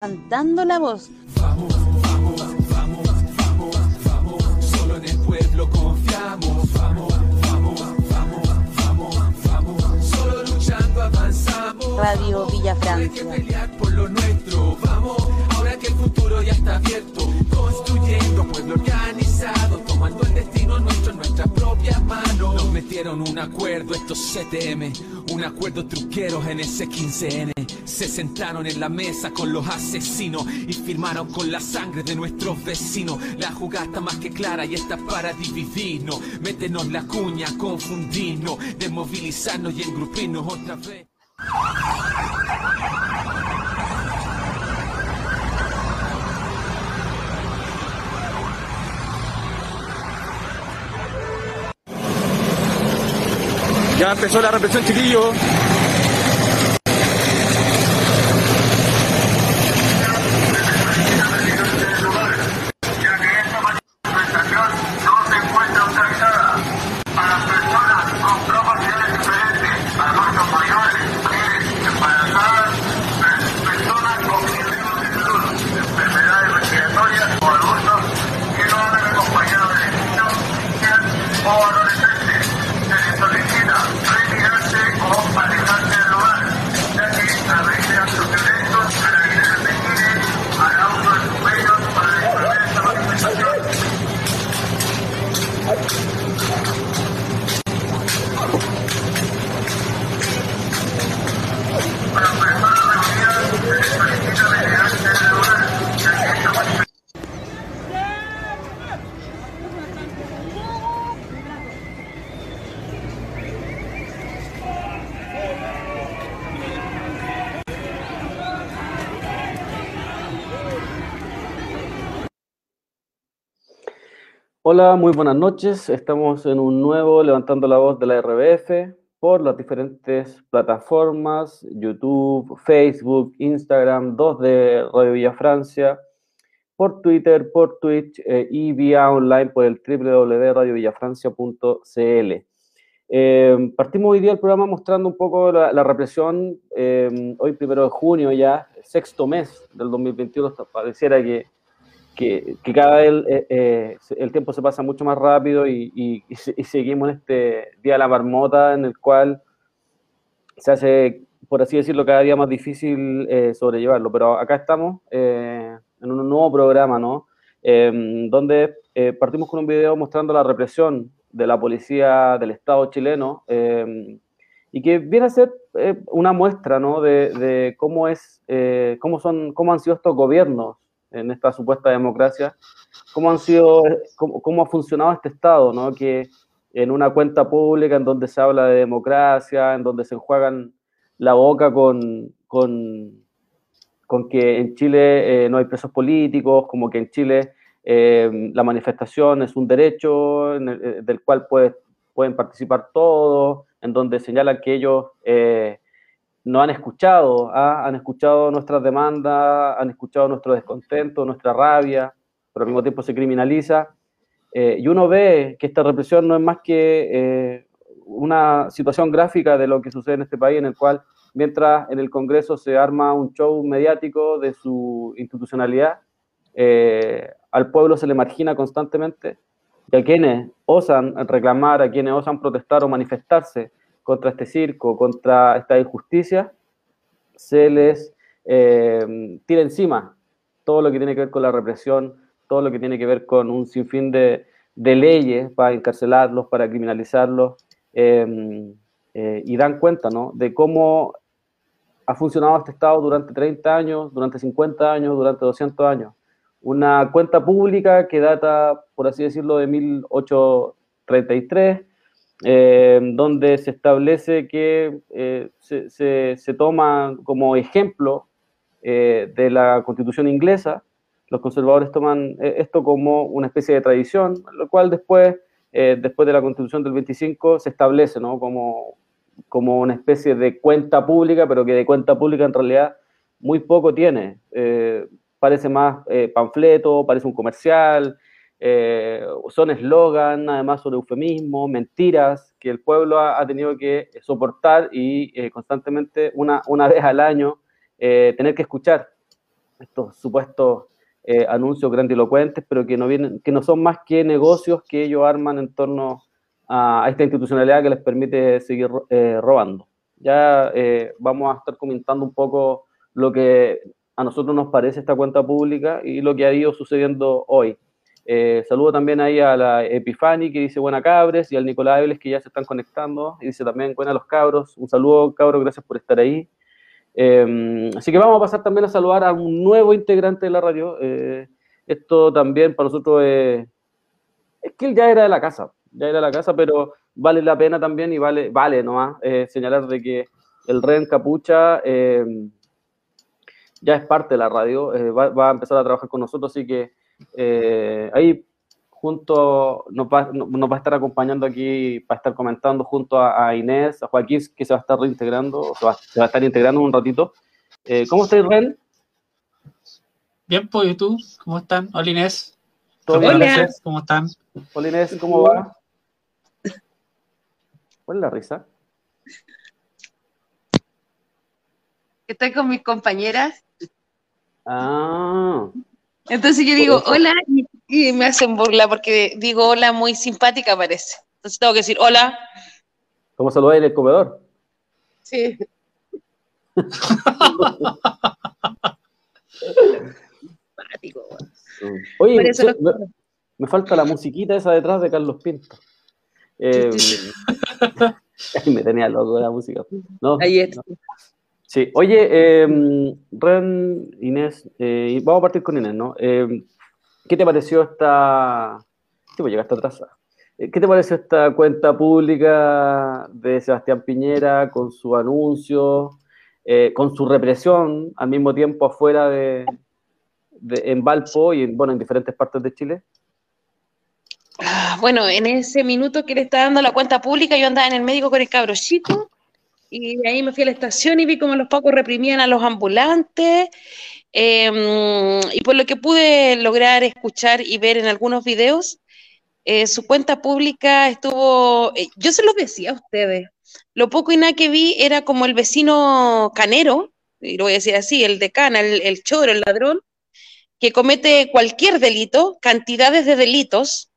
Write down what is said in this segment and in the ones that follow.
levantando la voz. Vamos, vamos, vamos, vamos, vamos. Solo en el pueblo confiamos. Vamos, vamos, vamos, vamos, vamos. Solo luchando avanzamos. Radio Villa Hay que pelear por lo nuestro. Vamos, futuro ya está abierto. Construyendo pueblo organizado. Tomando el destino nuestro en nuestras propias manos. Nos metieron un acuerdo estos CTM. Un acuerdo truqueros en ese 15N. Se sentaron en la mesa con los asesinos y firmaron con la sangre de nuestros vecinos. La jugada está más que clara y está para dividirnos. Métenos la cuña, confundirnos, desmovilizarnos y engrupirnos otra vez. Ya empezó la represión, chiquillo. Hola, muy buenas noches. Estamos en un nuevo Levantando la Voz de la RBF por las diferentes plataformas, YouTube, Facebook, Instagram, dos de Radio Villa Francia, por Twitter, por Twitch eh, y vía online por el www.radiovillafrancia.cl. Eh, partimos hoy día el programa mostrando un poco la, la represión, eh, hoy primero de junio ya, sexto mes del 2021, hasta pareciera que que, cada vez el, eh, eh, el tiempo se pasa mucho más rápido y, y- y se- y seguimos en este día de la marmota en el cual se hace, por así decirlo, cada día más difícil eh, sobrellevarlo. Pero acá estamos eh, en un nuevo programa, ¿no? Eh, donde eh, partimos con un video mostrando la represión de la policía del Estado chileno eh, y que viene a ser una muestra, ¿no? De, de cómo es, cómo son, cómo han sido estos gobiernos en esta supuesta democracia, cómo han sido, cómo, cómo ha funcionado este Estado, ¿no? Que en una cuenta pública en donde se habla de democracia, en donde se enjuagan la boca con, con, con que en Chile eh, no hay presos políticos, como que en Chile eh, la manifestación es un derecho eh, del cual puede- pueden participar todos, en donde señalan que ellos no han escuchado, ¿ah? han escuchado nuestras demandas, han escuchado nuestro descontento, nuestra rabia, pero al mismo tiempo se criminaliza. Eh, y uno ve que esta represión no es más que eh, una situación gráfica de lo que sucede en este país, en el cual mientras en el Congreso se arma un show mediático de su institucionalidad, eh, al pueblo se le margina constantemente y a quienes osan reclamar, a quienes osan protestar o manifestarse contra este circo, contra esta injusticia, se les eh, tira encima todo lo que tiene que ver con la represión, todo lo que tiene que ver con un sinfín de, leyes para encarcelarlos, para criminalizarlos, eh, eh, y dan cuenta ¿no? de cómo ha funcionado este Estado durante 30 años, durante 50 años, durante 200 años. Una cuenta pública que data, por así decirlo, de 1833, eh, donde se establece que eh, se, se- toma como ejemplo eh, de la constitución inglesa. Los conservadores toman esto como una especie de tradición, lo cual después, después de la constitución del 25, se establece ¿no? como, como una especie de cuenta pública, pero que de cuenta pública en realidad muy poco tiene. Parece más panfleto, parece un comercial, eh, son eslogan, además son eufemismos, mentiras que el pueblo ha, tenido que soportar y eh, constantemente, una, una vez al año, eh, tener que escuchar. estos supuestos anuncios grandilocuentes, pero que no, vienen, que no son más que negocios que ellos arman en torno a, esta institucionalidad que les permite seguir robando. Ya vamos a estar comentando un poco lo que a nosotros nos parece esta cuenta pública y lo que ha ido sucediendo hoy. Saludo también ahí a la Epifani que dice buena cabres y al Nicolás Ebles que ya se están conectando y dice también buena los cabros. Un saludo cabros, gracias por estar ahí. Em, así que vamos a pasar también a saludar a un nuevo integrante de la radio. Eh, esto también para nosotros es, es que él ya era de la casa, ya era de la casa, pero vale la pena también y vale, vale nomás eh, señalar de que el Ren Capucha ya es parte de la radio, eh, va, va, a empezar a trabajar con nosotros, así que ahí junto, nos va, nos va, a estar acompañando aquí, para estar comentando junto a, Inés, a Joaquín, que se va a estar reintegrando, se va, se va a estar integrando un ratito. Eh, ¿Cómo estás, Ren? Bien, pues, ¿y tú? ¿Cómo están? Hola, Inés. ¿Todo bien? ¿Cómo están? Hola, Inés, ¿cómo va? ¿Cuál es la risa? Estoy con mis compañeras. Ah. Entonces yo digo, hola, y me hacen burla porque digo hola muy simpática parece. Entonces tengo que decir hola. ¿Cómo saludáis en el comedor? Sí. simpático. Oye, me, me, falta la musiquita esa detrás de Carlos Pinto. Eh, me tenía loco la música. No, Ahí está. No. Sí, oye, eh, Ren, Inés, eh, vamos a partir con Inés, ¿no? Eh, ¿Qué te pareció esta... Sí, pues llegaste atrás. Eh, ¿Qué te pareció esta cuenta pública de Sebastián Piñera con su anuncio, eh, con su represión al mismo tiempo afuera de, en Valpo y bueno, en diferentes partes de Chile? Ah, bueno, en ese minuto que le está dando la cuenta pública, yo andaba en el médico con el cabro y ahí me fui a la estación y vi cómo los pacos reprimían a los ambulantes. Eh, y por lo que pude lograr escuchar y ver en algunos videos, eh, su cuenta pública estuvo, eh, yo se los decía a ustedes, lo poco y nada que vi era como el vecino canero, y lo voy a decir así, el de cana, el, el choro, el ladrón, que comete cualquier delito, cantidades de delitos.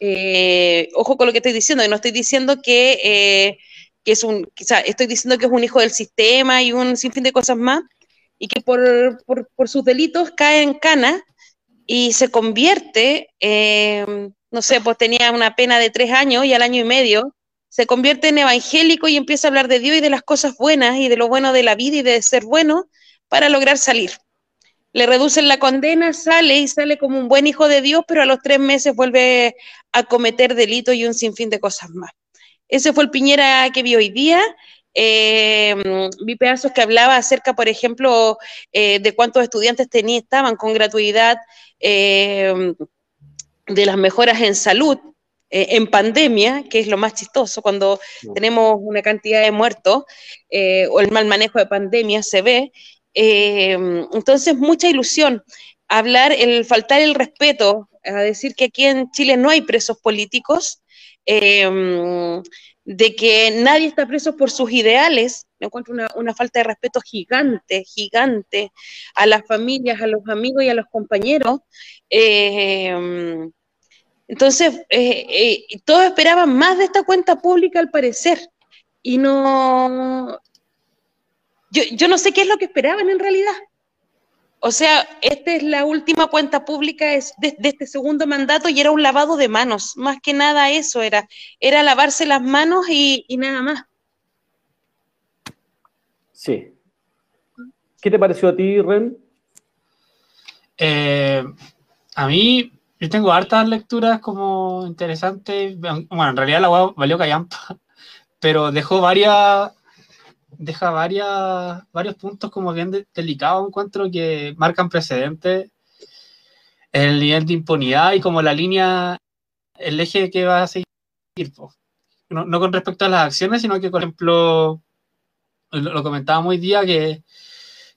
Eh, ojo con lo que estoy diciendo, no estoy diciendo que que es un, o sea, estoy diciendo que es un hijo del sistema y un sinfín de cosas más, y que por, por, sus delitos cae en cana y se convierte, eh, no sé, pues tenía una pena de tres años y al año y medio, se convierte en evangélico y empieza a hablar de Dios y de las cosas buenas y de lo bueno de la vida y de ser bueno para lograr salir. Le reducen la condena, sale y sale como un buen hijo de Dios, pero a los tres meses vuelve a cometer delitos y un sinfín de cosas más. Ese fue el Piñera que vi hoy día. Eh, vi pedazos que hablaba acerca, por ejemplo, eh, de cuántos estudiantes tenía, estaban con gratuidad eh, de las mejoras en salud en pandemia, que es lo más chistoso, cuando no. tenemos una cantidad de muertos o el mal manejo de pandemia se ve. entonces, mucha ilusión. Hablar, el faltar el respeto, a decir que aquí en Chile no hay presos políticos, eh, de que nadie está preso por sus ideales, me encuentro una, falta de respeto gigante, gigante a las familias, a los amigos y a los compañeros. Eh, entonces, eh, eh, todos esperaban más de esta cuenta pública al parecer, y no... Yo, yo no sé qué es lo que esperaban en realidad. O sea, esta es la última cuenta pública de, de, este segundo mandato y era un lavado de manos. Más que nada eso era. Era lavarse las manos y, y nada más. Sí. ¿Qué te pareció a ti, Ren? Eh, a mí, yo tengo hartas lecturas como interesantes. Bueno, en realidad la web valió callampa, pero dejó varias deja varios puntos como bien de, delicados, encuentro, que marcan precedentes el nivel de impunidad y como la línea, el eje que va a seguir. No, no con respecto a las acciones, sino que, por ejemplo, lo, lo comentábamos hoy día, que,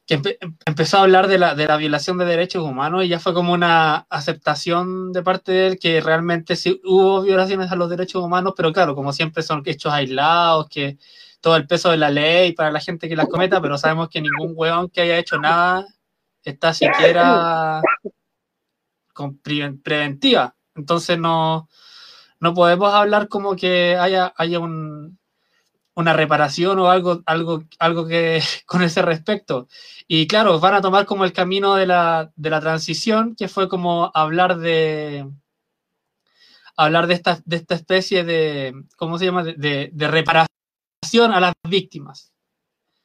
que empe empezó a hablar de la, de la violación de derechos humanos y ya fue como una aceptación de parte de él que realmente sí hubo violaciones a los derechos humanos, pero claro, como siempre son hechos aislados, que todo el peso de la ley para la gente que las cometa, pero sabemos que ningún hueón que haya hecho nada está siquiera con pre- preventiva. Entonces no, no podemos hablar como que haya, haya un, una reparación o algo, algo, algo que con ese respecto. Y claro, van a tomar como el camino de la, de la transición, que fue como hablar de hablar de esta, de esta especie de, ¿cómo se llama? De- de reparación a las víctimas.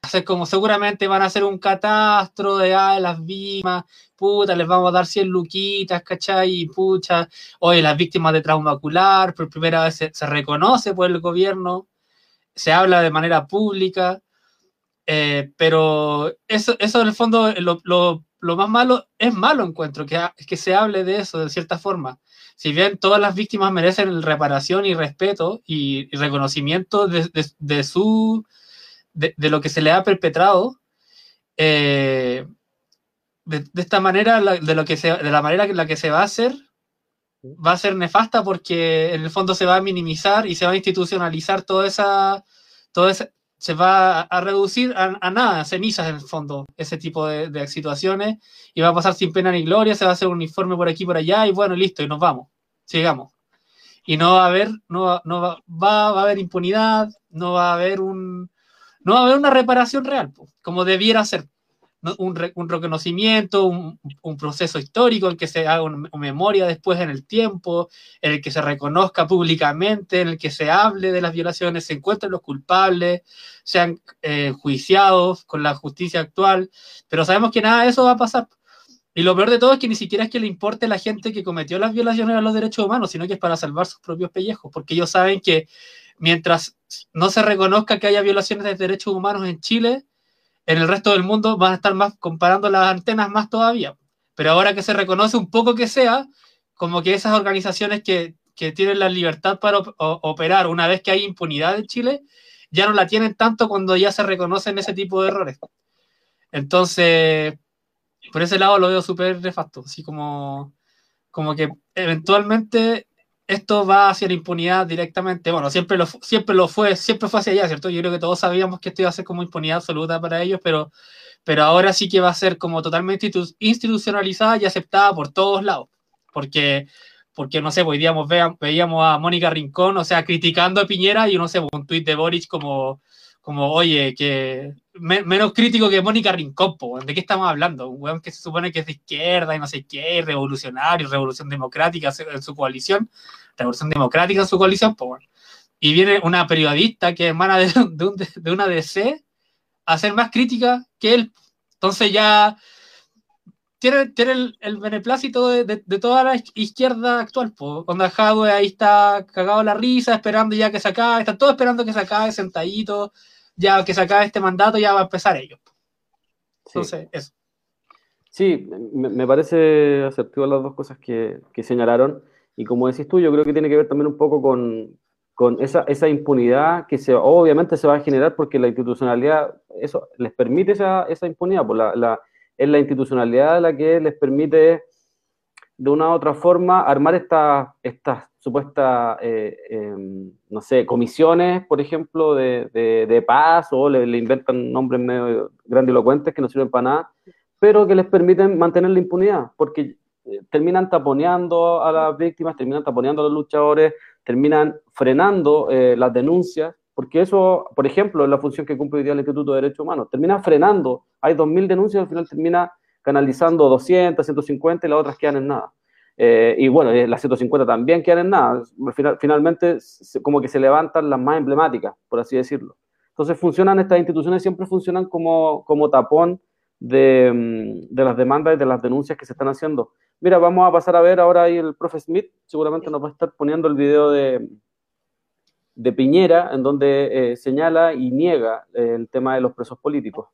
Hacer como seguramente van a hacer un catastro de ah, las víctimas, puta, les vamos a dar 100 luquitas, ¿cachai? Y pucha, oye, las víctimas de trauma ocular, por primera vez se, reconoce por el gobierno, se habla de manera pública, eh, pero eso, eso en el fondo, lo, lo- lo más malo, es malo encuentro, que, que se hable de eso de cierta forma. Si bien todas las víctimas merecen reparación y respeto y, reconocimiento de, de- su de, lo que se le ha perpetrado, eh, de, de esta manera, la- de, lo que se, de la manera en la que se va a hacer, va a ser nefasta porque en el fondo se va a minimizar y se va a institucionalizar toda esa, toda esa se va a, reducir a, a nada, cenizas en el fondo, ese tipo de, situaciones, y va a pasar sin pena ni gloria, se va a hacer un informe por aquí por allá, y bueno, listo, y nos vamos, sigamos. Y no va a haber, no, no va, va, va a haber impunidad, no va a haber un, no va a haber una reparación real, como debiera ser. Un, re, un, reconocimiento, un, proceso histórico en que se haga una memoria después en el tiempo, en el que se reconozca públicamente, en el que se hable de las violaciones, se encuentren los culpables, sean eh, juiciados con la justicia actual, pero sabemos que nada de eso va a pasar. Y lo peor de todo es que ni siquiera es que le importe la gente que cometió las violaciones a los derechos humanos, sino que es para salvar sus propios pellejos, porque ellos saben que mientras no se reconozca que haya violaciones de derechos humanos en Chile, en el resto del mundo van a estar más comparando las antenas más todavía. Pero ahora que se reconoce un poco que sea, como que esas organizaciones que, que tienen la libertad para op operar una vez que hay impunidad en Chile, ya no la tienen tanto cuando ya se reconocen ese tipo de errores. Entonces, por ese lado lo veo súper nefasto, así como, como que eventualmente esto va hacia la impunidad directamente. Bueno, siempre lo, siempre lo fue, siempre fue hacia allá, ¿cierto? Yo creo que todos sabíamos que esto iba a ser como impunidad absoluta para ellos, pero, pero ahora sí que va a ser como totalmente institu institucionalizada y aceptada por todos lados. Porque, porque no sé, hoy día veíamos, veíamos a Mónica Rincón, o sea, criticando a Piñera y no sé, un tuit de Boric como, como oye, que me, menos crítico que Mónica Rincón, ¿de qué estamos hablando? Un weón que se supone que es de izquierda y no sé qué, revolucionario, revolución democrática en su coalición, revolución democrática en su coalición, bueno. y viene una periodista que emana de, de, un, de, una DC a ser más crítica que él. Entonces ya tiene, tiene el, el, beneplácito de, de, de, toda la izquierda actual. Po. Cuando Jadwe ahí está cagado la risa, esperando ya que se acabe, están todos esperando que se acabe sentadito, ya que se acabe este mandato, ya va a empezar ellos. Entonces, sí. eso. Sí, me, me, parece asertivo las dos cosas que, que, señalaron. Y como decís tú, yo creo que tiene que ver también un poco con, con esa, esa, impunidad que se, obviamente se va a generar porque la institucionalidad, eso les permite esa, esa impunidad. Pues la, la, es la institucionalidad la que les permite de una u otra forma armar estas esta supuestas, eh, eh, no sé, comisiones, por ejemplo, de, de, de paz o le, le, inventan nombres medio grandilocuentes que no sirven para nada, pero que les permiten mantener la impunidad, porque eh, terminan taponeando a las víctimas, terminan taponeando a los luchadores, terminan frenando eh, las denuncias, porque eso, por ejemplo, es la función que cumple hoy día el Instituto de Derechos Humanos, termina frenando, hay 2.000 denuncias, al final termina canalizando 200, 150 y las otras quedan en nada. Eh, y bueno, las 150 también quedan en nada. Final, finalmente, como que se levantan las más emblemáticas, por así decirlo. Entonces, funcionan estas instituciones, siempre funcionan como, como tapón de, de, las demandas y de las denuncias que se están haciendo. Mira, vamos a pasar a ver ahora ahí el profe Smith, seguramente nos va a estar poniendo el video de, de Piñera, en donde eh, señala y niega eh, el tema de los presos políticos.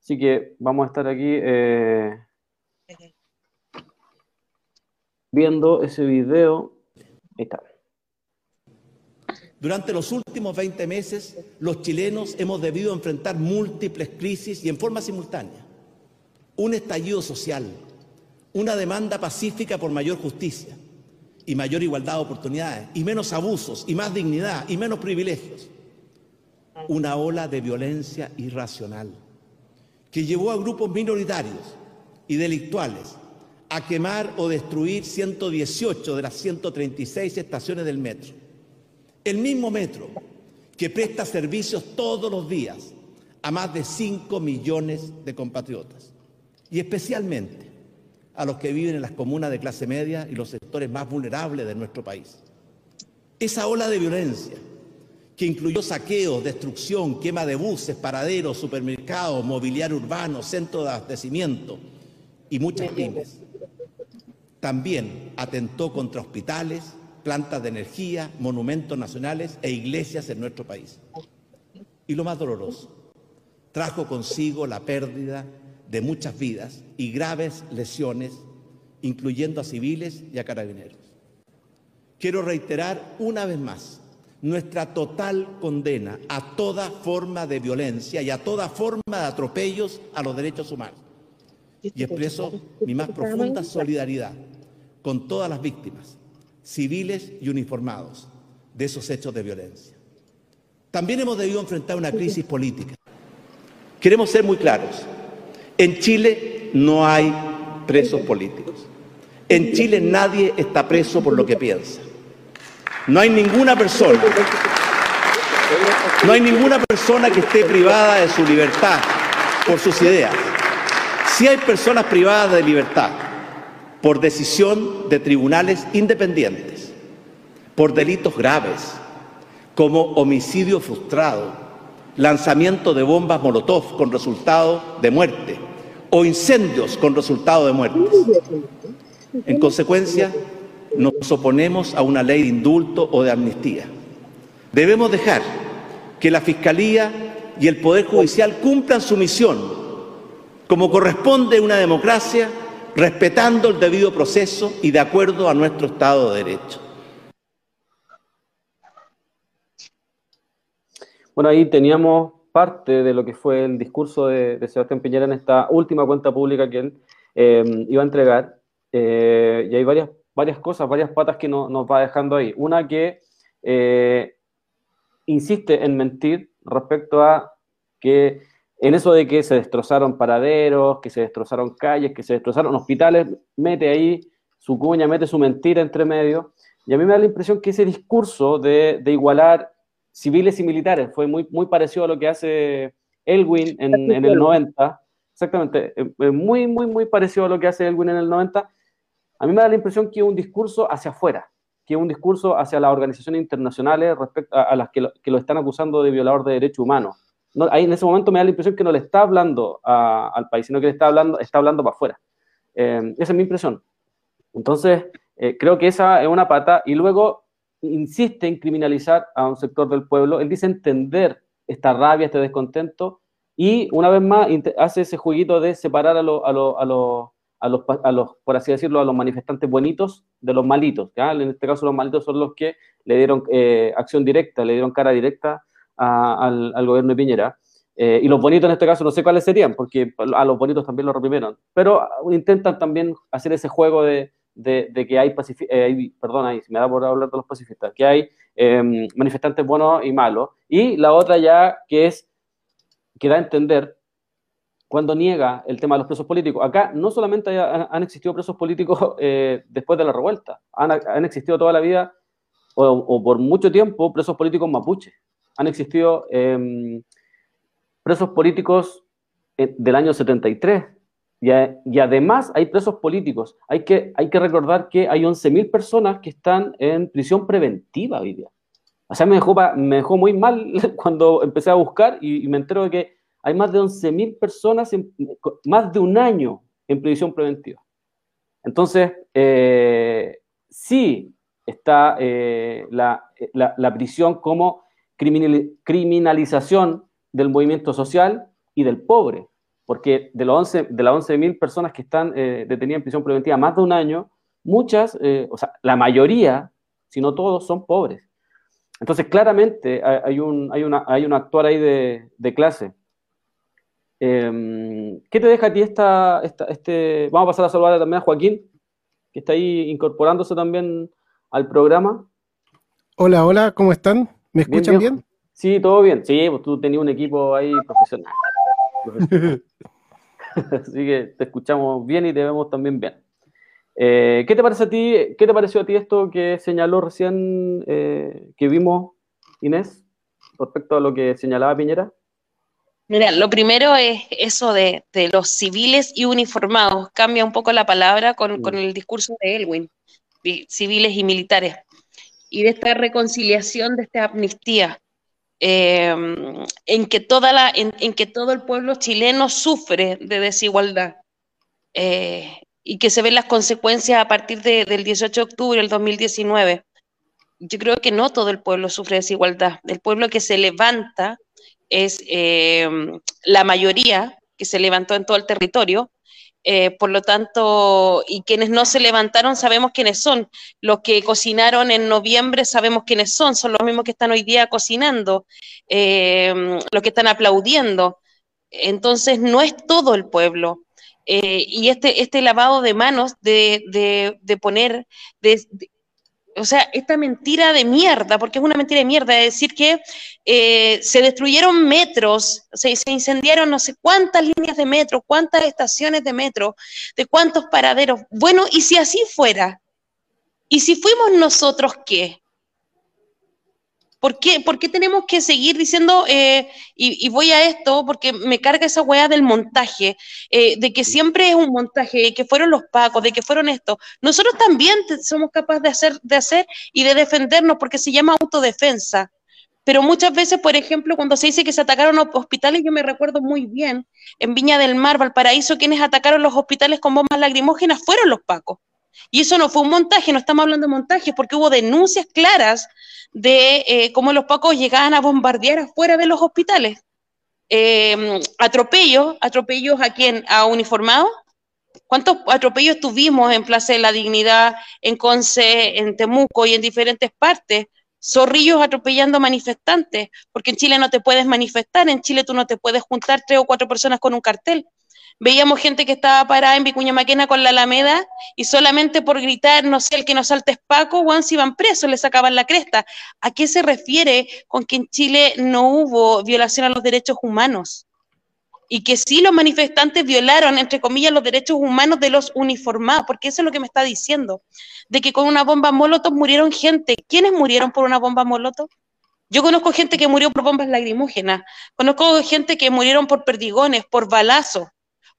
Así que vamos a estar aquí eh, viendo ese video. Ahí está. Durante los últimos 20 meses, los chilenos hemos debido enfrentar múltiples crisis y en forma simultánea. Un estallido social, una demanda pacífica por mayor justicia y mayor igualdad de oportunidades, y menos abusos, y más dignidad, y menos privilegios. Una ola de violencia irracional que llevó a grupos minoritarios y delictuales a quemar o destruir 118 de las 136 estaciones del metro. El mismo metro que presta servicios todos los días a más de 5 millones de compatriotas y especialmente a los que viven en las comunas de clase media y los sectores más vulnerables de nuestro país. Esa ola de violencia que incluyó saqueos, destrucción, quema de buses, paraderos, supermercados, mobiliario urbano, centros de abastecimiento y muchas pymes. También atentó contra hospitales, plantas de energía, monumentos nacionales e iglesias en nuestro país. Y lo más doloroso, trajo consigo la pérdida de muchas vidas y graves lesiones, incluyendo a civiles y a carabineros. Quiero reiterar una vez más nuestra total condena a toda forma de violencia y a toda forma de atropellos a los derechos humanos. Y expreso mi más profunda solidaridad con todas las víctimas, civiles y uniformados, de esos hechos de violencia. También hemos debido enfrentar una crisis política. Queremos ser muy claros. En Chile no hay presos políticos. En Chile nadie está preso por lo que piensa. No hay ninguna persona, no hay ninguna persona que esté privada de su libertad por sus ideas. Sí hay personas privadas de libertad por decisión de tribunales independientes, por delitos graves, como homicidio frustrado, lanzamiento de bombas Molotov con resultado de muerte o incendios con resultado de muerte. En consecuencia, nos oponemos a una ley de indulto o de amnistía. Debemos dejar que la Fiscalía y el Poder Judicial cumplan su misión, como corresponde a una democracia, respetando el debido proceso y de acuerdo a nuestro Estado de Derecho. Bueno, ahí teníamos parte de lo que fue el discurso de, Sebastián Piñera en esta última cuenta pública que él eh, iba a entregar. Eh, y hay varias varias cosas, varias patas que nos va dejando ahí. Una que eh, insiste en mentir respecto a que en eso de que se destrozaron paraderos, que se destrozaron calles, que se destrozaron hospitales, mete ahí su cuña, mete su mentira entre medio. Y a mí me da la impresión que ese discurso de, igualar civiles y militares fue muy, muy parecido a lo que hace Elwin en, en el 90. Exactamente, muy, muy, muy parecido a lo que hace Elwin en el 90 a mí me da la impresión que un discurso hacia afuera, que un discurso hacia las organizaciones internacionales respecto a, las que lo, están acusando de violador de derechos humanos. ahí en ese momento me da la impresión que no le está hablando al país, sino que le está hablando, está hablando para afuera. Eh, esa es mi impresión. Entonces, eh, creo que esa es una pata. Y luego insiste en criminalizar a un sector del pueblo. Él dice entender esta rabia, este descontento. Y una vez más hace ese jueguito de separar a los a los, a los, por así decirlo, a los manifestantes bonitos de los malitos. En este caso, los malitos son los que le dieron eh, acción directa, le dieron cara directa al, al, gobierno de Piñera. Eh, y los bonitos en este caso no sé cuáles serían, porque a los bonitos también los reprimieron. Pero intentan también hacer ese juego de, de, que hay, eh, hay, perdón, ahí, me da por hablar de los pacifistas, que hay em, manifestantes buenos y malos. Y la otra ya que es, que da a entender cuando niega el tema de los presos políticos. Acá no solamente han, existido presos políticos eh, después de la revuelta, han, existido toda la vida o, por mucho tiempo presos políticos mapuches. Han existido em, presos políticos eh, del año 73. Y, además hay presos políticos. Hay que, hay que recordar que hay 11.000 personas que están en prisión preventiva hoy día. O sea, me dejó, me dejó muy mal cuando empecé a buscar y me entero de que hay más de 11.000 personas, en, más de un año en prisión preventiva. Entonces, eh, sí está eh, la, prisión como criminalización del movimiento social y del pobre, porque de, los 11, de las 11.000 personas que están eh, detenidas en prisión preventiva más de un año, muchas, o sea, la mayoría, si no todos, son pobres. Entonces, claramente hay un, hay una, hay un actuar ahí de, de clase. Em, ¿Qué te deja a ti esta, este... Vamos a pasar a saludar también a Joaquín, que está ahí incorporándose también al programa. Hola, hola, ¿cómo están? ¿Me escuchan bien? Sí, todo bien. Sí, pues tú tenías un equipo ahí profesional. Así que te escuchamos bien y te vemos también bien. Eh, ¿Qué te parece a ti? ¿Qué te pareció a ti esto que señaló recién eh, que vimos Inés respecto a lo que señalaba Piñera? Mira, lo primero es eso de, de los civiles y uniformados. Cambia un poco la palabra con, Mm. con el discurso de Elwin, vi- civiles y militares. Y de esta reconciliación, de esta amnistía, eh, en, que toda la, en, que todo el pueblo chileno sufre de desigualdad. eh, y que se ven las consecuencias a partir de- del 18 de octubre del 2019. Yo creo que no todo el pueblo sufre desigualdad. El pueblo que se levanta es eh, la mayoría que se levantó en todo el territorio. Eh, por lo tanto, y quienes no se levantaron sabemos quiénes son. Los que cocinaron en noviembre sabemos quiénes son. Son los mismos que están hoy día cocinando, eh, los que están aplaudiendo. Entonces, no es todo el pueblo. Eh, y este, este lavado de manos de, de, poner, de, o sea, esta mentira de mierda, porque es una mentira de mierda, de decir que eh, se destruyeron metros, o sea, se incendiaron no sé cuántas líneas de metro, cuántas estaciones de metro, de cuántos paraderos. Bueno, y si así fuera, y si fuimos nosotros, ¿qué? ¿Por qué, ¿Por qué tenemos que seguir diciendo, eh, y, y, voy a esto, porque me carga esa weá del montaje, eh, de que siempre es un montaje, de que fueron los pacos, de que fueron esto. Nosotros también somos capaces de hacer, de hacer y de defendernos, porque se llama autodefensa. Pero muchas veces, por ejemplo, cuando se dice que se atacaron hospitales, yo me recuerdo muy bien, en Viña del Mar, Valparaíso, quienes atacaron los hospitales con bombas lacrimógenas fueron los pacos. Y eso no fue un montaje, no estamos hablando de montajes, porque hubo denuncias claras de eh, cómo los pacos llegaban a bombardear afuera de los hospitales. Eh, atropellos, atropellos a quién, a uniformados. ¿Cuántos atropellos tuvimos en Plaza de la Dignidad, en Conce, en Temuco y en diferentes partes? Zorrillos atropellando manifestantes, porque en Chile no te puedes manifestar, en Chile tú no te puedes juntar tres o cuatro personas con un cartel. Veíamos gente que estaba parada en Vicuña Maquena con la Alameda y solamente por gritar, no sé, el que nos salte es Paco, Juan se iban presos, le sacaban la cresta. ¿A qué se refiere con que en Chile no hubo violación a los derechos humanos? Y que sí los manifestantes violaron, entre comillas, los derechos humanos de los uniformados, porque eso es lo que me está diciendo, de que con una bomba molotov murieron gente. ¿Quiénes murieron por una bomba molotov? Yo conozco gente que murió por bombas lacrimógenas, conozco gente que murieron por perdigones, por balazos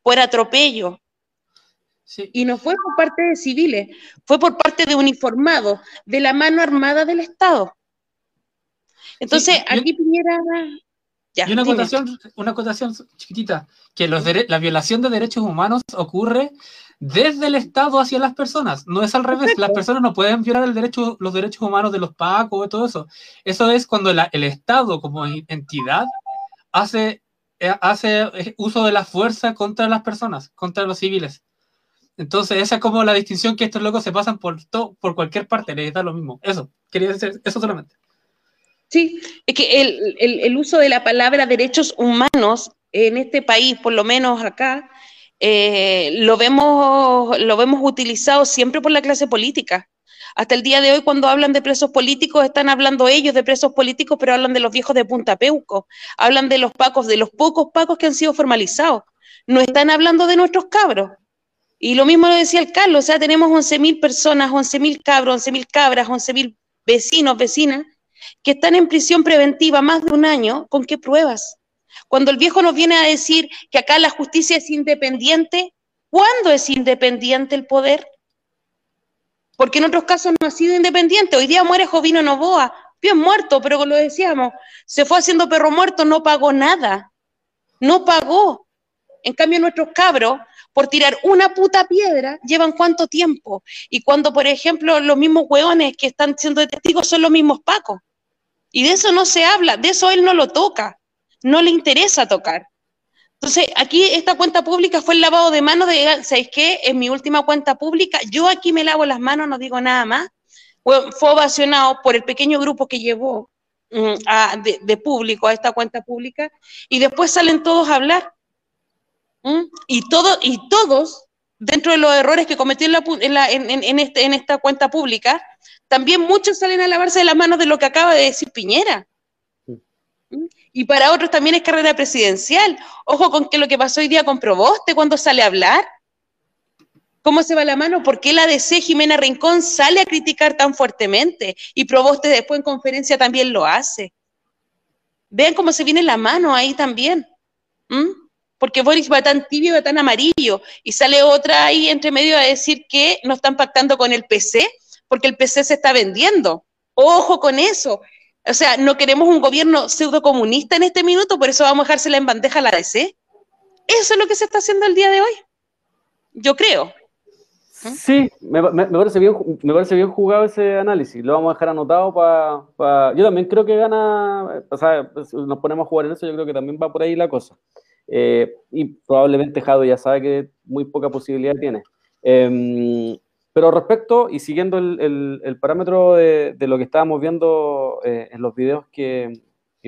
por atropello. Sí. Y no fue por parte de civiles, fue por parte de uniformados, de la mano armada del Estado. Entonces, sí, aquí Piñera. Ya, y una acotación, una acotación chiquitita, que los la violación de derechos humanos ocurre desde el Estado hacia las personas, no es al revés, Perfecto. las personas no pueden violar el derecho, los derechos humanos de los pacos y todo eso. Eso es cuando la, el Estado como entidad hace hace uso de la fuerza contra las personas, contra los civiles. Entonces, esa es como la distinción que estos locos se pasan por, todo, por cualquier parte, les da lo mismo. Eso, quería decir eso solamente. Sí, es que el, el, el uso de la palabra derechos humanos en este país, por lo menos acá, eh, lo, vemos, lo vemos utilizado siempre por la clase política. Hasta el día de hoy, cuando hablan de presos políticos, están hablando ellos de presos políticos, pero hablan de los viejos de Punta Peuco, hablan de los pacos, de los pocos pacos que han sido formalizados. No están hablando de nuestros cabros. Y lo mismo lo decía el Carlos, o sea, tenemos 11.000 personas, 11.000 cabros, 11.000 cabras, 11.000 vecinos, vecinas, que están en prisión preventiva más de un año. ¿Con qué pruebas? Cuando el viejo nos viene a decir que acá la justicia es independiente, ¿cuándo es independiente el poder? Porque en otros casos no ha sido independiente. Hoy día muere Jovino Novoa, bien muerto, pero como lo decíamos, se fue haciendo perro muerto, no pagó nada, no pagó. En cambio, nuestros cabros, por tirar una puta piedra, llevan cuánto tiempo. Y cuando, por ejemplo, los mismos hueones que están siendo testigos son los mismos pacos. Y de eso no se habla, de eso él no lo toca, no le interesa tocar. Entonces, aquí esta cuenta pública fue el lavado de manos de, ¿sabéis qué? En mi última cuenta pública, yo aquí me lavo las manos, no digo nada más. Fue, ovacionado por el pequeño grupo que llevó a, de, público a esta cuenta pública y después salen todos a hablar. ¿Mm? Y, todo, y todos, dentro de los errores que cometió en, la, en, la, en, en, este, en esta cuenta pública, también muchos salen a lavarse las manos de lo que acaba de decir Piñera. Y para otros también es carrera presidencial. Ojo con que lo que pasó hoy día con Proboste cuando sale a hablar. ¿Cómo se va la mano? ¿Por qué la DC Jimena Rincón sale a criticar tan fuertemente? Y Proboste después en conferencia también lo hace. Vean cómo se viene la mano ahí también. ¿Mm? Porque Boris va tan tibio, va tan amarillo. Y sale otra ahí entre medio a decir que no están pactando con el PC porque el PC se está vendiendo. Ojo con eso. O sea, no queremos un gobierno pseudo comunista en este minuto, por eso vamos a dejársela en bandeja a la DC. Eso es lo que se está haciendo el día de hoy. Yo creo. Sí, me, parece bien, me parece bien jugado ese análisis. Lo vamos a dejar anotado para. yo también creo que gana. O sea, nos ponemos a jugar en eso, yo creo que también va por ahí la cosa. Eh, y probablemente Jado ya sabe que muy poca posibilidad tiene. Em, pero respecto y siguiendo el, parámetro de, lo que estábamos viendo eh, en los videos que,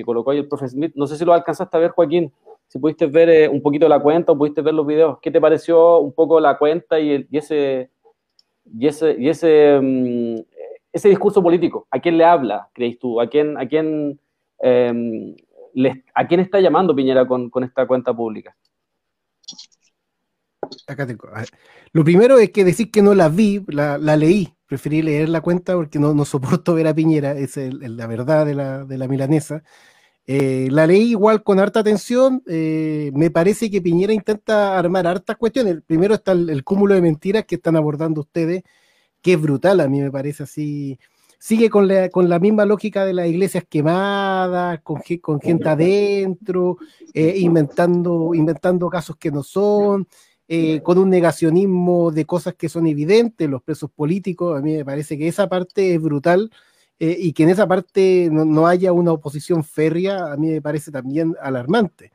colocó ahí el profe Smith, no sé si lo alcanzaste a ver, Joaquín, si pudiste ver eh, un poquito la cuenta o pudiste ver los videos, ¿qué te pareció un poco la cuenta y, ese, y ese, y ese, mm, ese discurso político? ¿A quién le habla, crees tú? ¿A quién, a quién, em, ¿a quién está llamando Piñera con, con esta cuenta pública? Acá tengo. Lo primero es que decir que no la vi, la, leí. Preferí leer la cuenta porque no, no soporto ver a Piñera, es la verdad de la, de la milanesa. Eh, la leí igual con harta atención. Eh, me parece que Piñera intenta armar hartas cuestiones. Primero está el, cúmulo de mentiras que están abordando ustedes, que es brutal, a mí me parece así. Sigue con la, con la misma lógica de las iglesias quemadas, con, con gente adentro, eh, inventando, inventando casos que no son. Eh, con un negacionismo de cosas que son evidentes, los presos políticos, a mí me parece que esa parte es brutal eh, y que en esa parte no, haya una oposición férrea, a mí me parece también alarmante.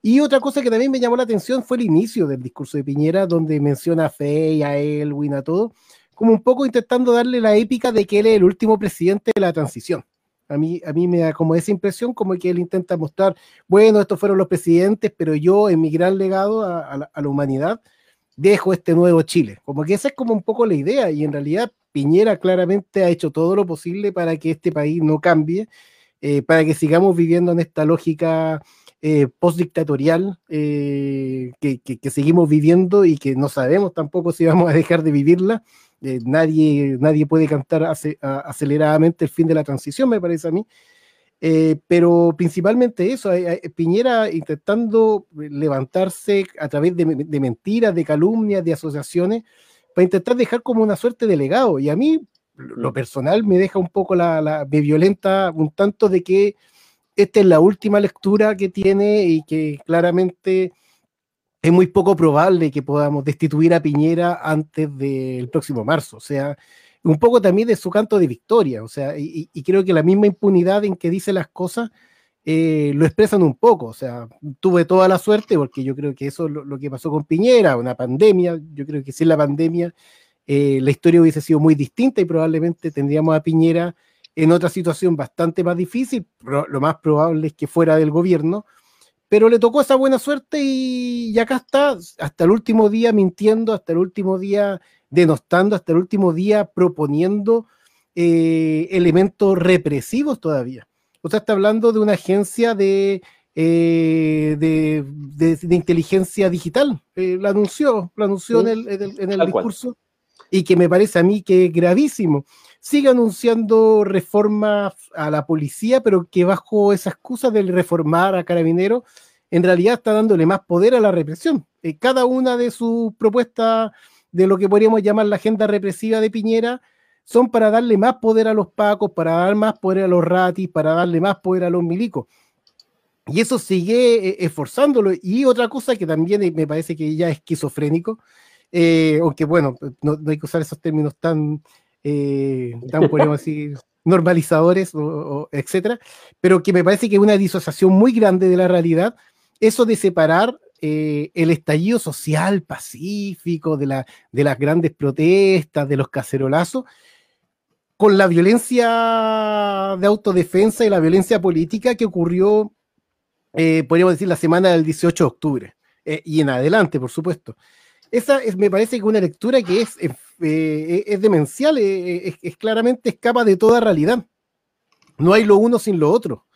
Y otra cosa que también me llamó la atención fue el inicio del discurso de Piñera, donde menciona a Fey, a Elwin, a todo, como un poco intentando darle la épica de que él es el último presidente de la transición. A mí, a mí me da como esa impresión, como que él intenta mostrar, bueno, estos fueron los presidentes, pero yo en mi gran legado a, la, humanidad dejo este nuevo Chile. Como que esa es como un poco la idea y en realidad Piñera claramente ha hecho todo lo posible para que este país no cambie, eh, para que sigamos viviendo en esta lógica eh, postdictatorial eh, que, que, seguimos viviendo y que no sabemos tampoco si vamos a dejar de vivirla eh, nadie, nadie puede cantar aceleradamente el fin de la transición, me parece a mí. Eh, pero principalmente eso, Piñera intentando levantarse a través de, mentiras, de calumnias, de asociaciones, para intentar dejar como una suerte de legado. Y a mí, lo mm. personal, me deja un poco la, la violenta, un tanto de que esta es la última lectura que tiene y que claramente es muy poco probable que podamos destituir a Piñera antes del próximo marzo. O sea, un poco también de su canto de victoria. O sea, y, creo que la misma impunidad en que dice las cosas eh, lo expresan un poco. O sea, tuve toda la suerte, porque yo creo que eso es lo, que pasó con Piñera, una pandemia. Yo creo que sin la pandemia eh, la historia hubiese sido muy distinta y probablemente tendríamos a Piñera en otra situación bastante más difícil. Lo más probable es que fuera del gobierno pero le tocó esa buena suerte y, acá está, hasta el último día mintiendo, hasta el último día denostando, hasta el último día proponiendo eh, elementos represivos todavía. O sea, está hablando de una agencia de, eh, de, inteligencia digital. Eh, lo anunció, lo anunció en el, en el discurso y que me parece a mí que es gravísimo. Sigue anunciando reformas a la policía, pero que bajo esa excusa del reformar a carabineros, en realidad está dándole más poder a la represión. Eh, cada una de sus propuestas de lo que podríamos llamar la agenda represiva de Piñera son para darle más poder a los pacos, para dar más poder a los ratis, para darle más poder a los milicos. Y eso sigue eh, esforzándolo. Y otra cosa que también me parece que ya es esquizofrénico, eh, aunque bueno, no, hay que usar esos términos tan, eh, tan podemos decir, normalizadores, o, etcétera, pero que me parece que es una disociación muy grande de la realidad, eso de separar eh, el estallido social pacífico de, la, de las grandes protestas, de los cacerolazos, con la violencia de autodefensa y la violencia política que ocurrió, podríamos decir, la semana del 18 de octubre, y en adelante, por supuesto. Esa es, me parece que una lectura que es, eh, es demencial, eh, es, claramente escapa de toda realidad. No hay lo uno sin lo otro.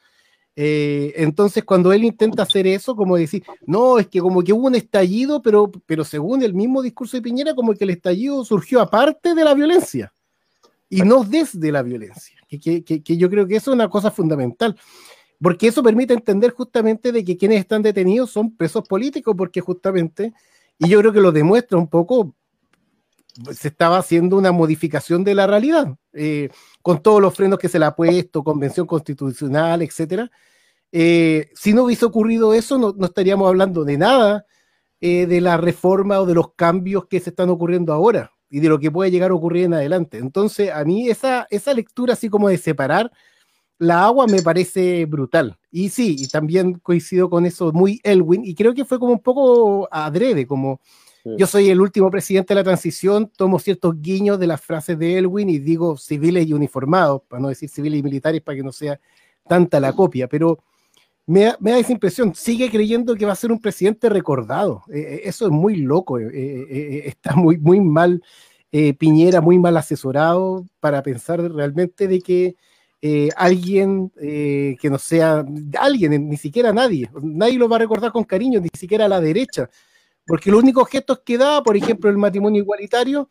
Eh, entonces, cuando él intenta hacer eso, como decir, no, es que como que hubo un estallido, pero, pero según el mismo discurso de Piñera, como que el estallido surgió aparte de la violencia y no desde la violencia, que, que, que yo creo que eso es una cosa fundamental porque eso permite entender justamente de que quienes están detenidos son presos políticos, porque justamente, y yo creo que lo demuestra un poco, se estaba haciendo una modificación de la realidad, eh, con todos los frenos que se le ha puesto, convención constitucional, etcétera. Eh, si no hubiese ocurrido eso, no, no estaríamos hablando de nada eh, de la reforma o de los cambios que se están ocurriendo ahora y de lo que puede llegar a ocurrir en adelante. Entonces, a mí esa, esa lectura así como de separar la agua me parece brutal. Y sí, y también coincido con eso muy Elwin, y creo que fue como un poco adrede, como yo soy el último presidente de la transición, tomo ciertos guiños de las frases de Elwin y digo civiles y uniformados, para no decir civiles y militares, para que no sea tanta la copia, pero me da, me da esa impresión, sigue creyendo que va a ser un presidente recordado. Eh, eh, eso es muy loco, eh, está muy, muy mal Piñera, muy mal asesorado para pensar realmente de que alguien que no sea alguien, ni siquiera nadie, nadie lo va a recordar con cariño, ni siquiera a la derecha, porque los únicos gestos que da, por ejemplo, el matrimonio igualitario,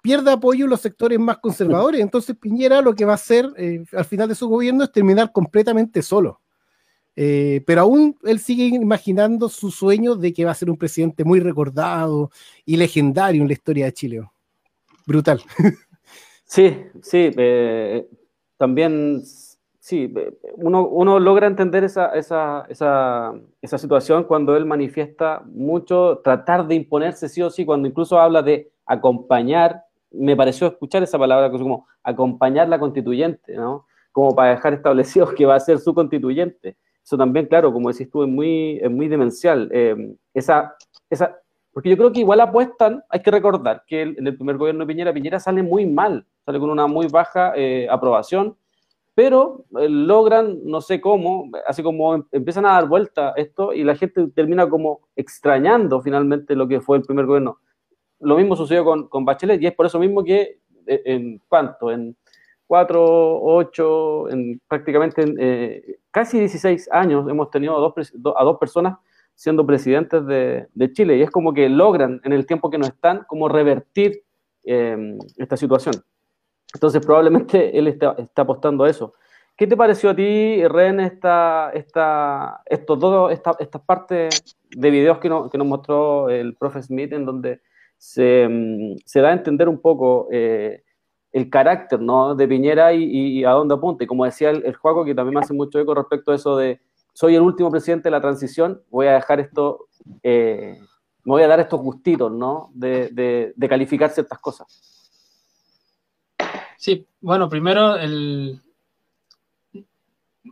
pierde apoyo en los sectores más conservadores. Entonces Piñera lo que va a hacer eh, al final de su gobierno es terminar completamente solo. Eh, pero aún él sigue imaginando su sueño de que va a ser un presidente muy recordado y legendario en la historia de Chile. Brutal. Sí, sí, eh, también, sí, uno, uno logra entender esa, esa, esa, esa, situación cuando él manifiesta mucho tratar de imponerse sí o sí, cuando incluso habla de acompañar, me pareció escuchar esa palabra como acompañar la constituyente, ¿no? Como para dejar establecido que va a ser su constituyente. Eso también, claro, como decís tú, es muy, es muy demencial. Eh, esa, esa, porque yo creo que igual apuestan, hay que recordar que en el primer gobierno de Piñera, Piñera sale muy mal, sale con una muy baja eh, aprobación, pero eh, logran, no sé cómo, así como em, empiezan a dar vuelta esto y la gente termina como extrañando finalmente lo que fue el primer gobierno. Lo mismo sucedió con, con Bachelet y es por eso mismo que eh, en cuánto, en cuatro, ocho, en prácticamente en, eh, casi 16 años hemos tenido a dos, a dos personas siendo presidentes de, de, Chile y es como que logran en el tiempo que no están como revertir eh, esta situación. Entonces probablemente él está, apostando a eso. ¿Qué te pareció a ti, Ren, esta, esta, estos dos, esta, estas partes de videos que, no, que, nos mostró el profe Smith en donde se, se da a entender un poco eh, el carácter ¿no? de Piñera y, a dónde apunta? Y como decía el, el Juaco, que también me hace mucho eco respecto a eso de soy el último presidente de la transición, voy a dejar esto, eh, me voy a dar estos gustitos, ¿no? De, de, calificar ciertas cosas. Sí, bueno, primero el...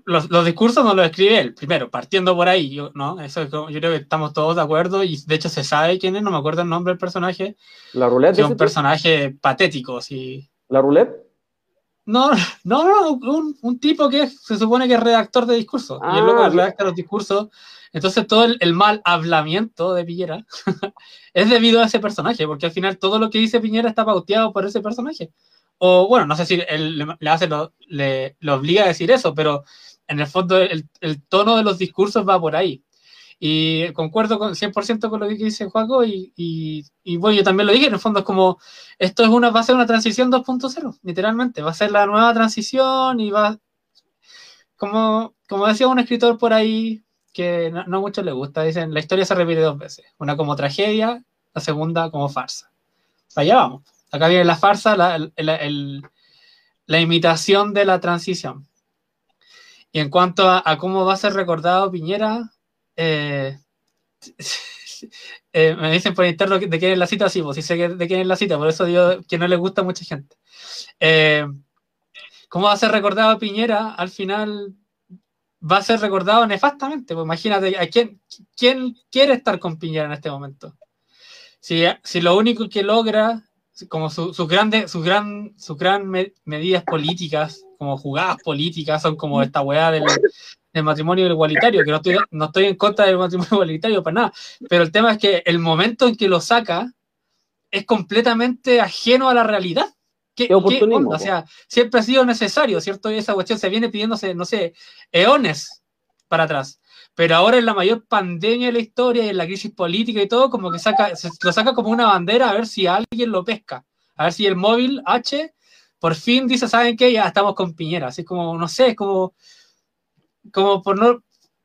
Los, los, discursos no los escribe él, primero, partiendo por ahí, yo, ¿no? Eso yo creo que estamos todos de acuerdo y de hecho se sabe quién es, no me acuerdo el nombre del personaje. La roulette. Es un personaje patético, sí. ¿La roulette? No, no, no, un, un, tipo que se supone que es redactor de discursos. Ah, y el loco redacta los discursos. Entonces todo el, el mal hablamiento de Piñera es debido a ese personaje, porque al final todo lo que dice Piñera está pauteado por ese personaje. O bueno, no sé si él le, hace lo, le, obliga a decir eso, pero en el fondo el, el, tono de los discursos va por ahí. Y concuerdo con 100% con lo que dice Juaco y, y, y, bueno, yo también lo dije, en el fondo es como, esto es una, va a ser una transición 2.0, literalmente, va a ser la nueva transición y va, como, como decía un escritor por ahí, que no, no mucho le gusta, dicen, la historia se repite dos veces, una como tragedia, la segunda como farsa. Allá vamos, acá viene la farsa, la, imitación de la transición. Y en cuanto a, cómo va a ser recordado Piñera, eh, eh, me dicen por interno de quién es la cita, sí, pues sí sé de quién es la cita, por eso digo que no le gusta a mucha gente. Eh, ¿Cómo va a ser recordado Piñera? Al final va a ser recordado nefastamente. Pues imagínate, ¿a quién, quiere estar con Piñera en este momento? Si lo único que logra, como sus su grandes, sus gran, sus gran me, medidas políticas, como jugadas políticas, son como esta weá del, del matrimonio igualitario, que no estoy, no estoy en contra del matrimonio igualitario para nada, pero el tema es que el momento en que lo saca es completamente ajeno a la realidad. ¿Qué, ¿Qué onda? O sea, siempre ha sido necesario, ¿cierto? Y esa cuestión se viene pidiéndose, no sé, eones. para atrás. Pero ahora en la mayor pandemia de la historia y en la crisis política y todo, como que saca, se- lo saca como una bandera a ver si alguien lo pesca. A ver si el móvil H por fin dice, ¿saben qué? Ya estamos con Piñera. Así como, no sé, es como, como por no...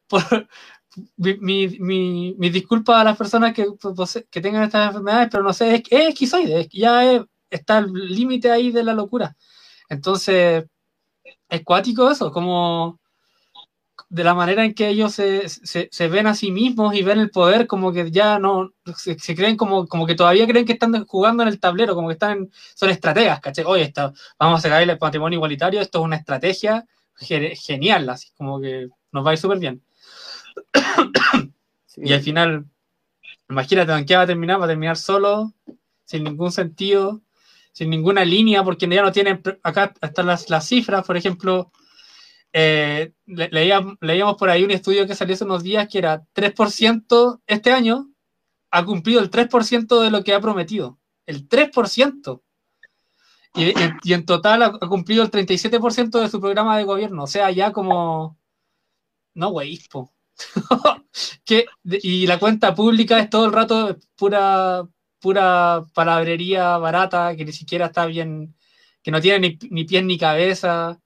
Por, mi, mi, mi, mis disculpas a las personas que, pose- que tengan estas enfermedades, pero no sé, es, es esquizoide, es ya es- está el límite ahí de la locura. Entonces, es cuático eso, como de la manera en que ellos se, se, se ven a sí mismos y ven el poder, como que ya no, se, se creen como, como que todavía creen que están jugando en el tablero, como que están en- son estrategas, ¿cachai? Oye, esto, vamos a sacar el patrimonio igualitario, esto es una estrategia ge- genial, así como que nos va a ir súper bien. Sí. Y al final, imagínate, ¿en qué va a terminar? Va a terminar solo, sin ningún sentido, sin ninguna línea, porque ya no tienen, acá están las, las cifras, por ejemplo, eh, le- leía- leíamos por ahí un estudio que salió hace unos días que era 3% este año, ha cumplido el 3% de lo que ha prometido, el 3%. Y, y en total ha, cumplido el 37% de su programa de gobierno, o sea, ya como... No, güey, y la cuenta pública es todo el rato pura, pura palabrería barata, que ni siquiera está bien, que no tiene ni, ni pies ni cabeza.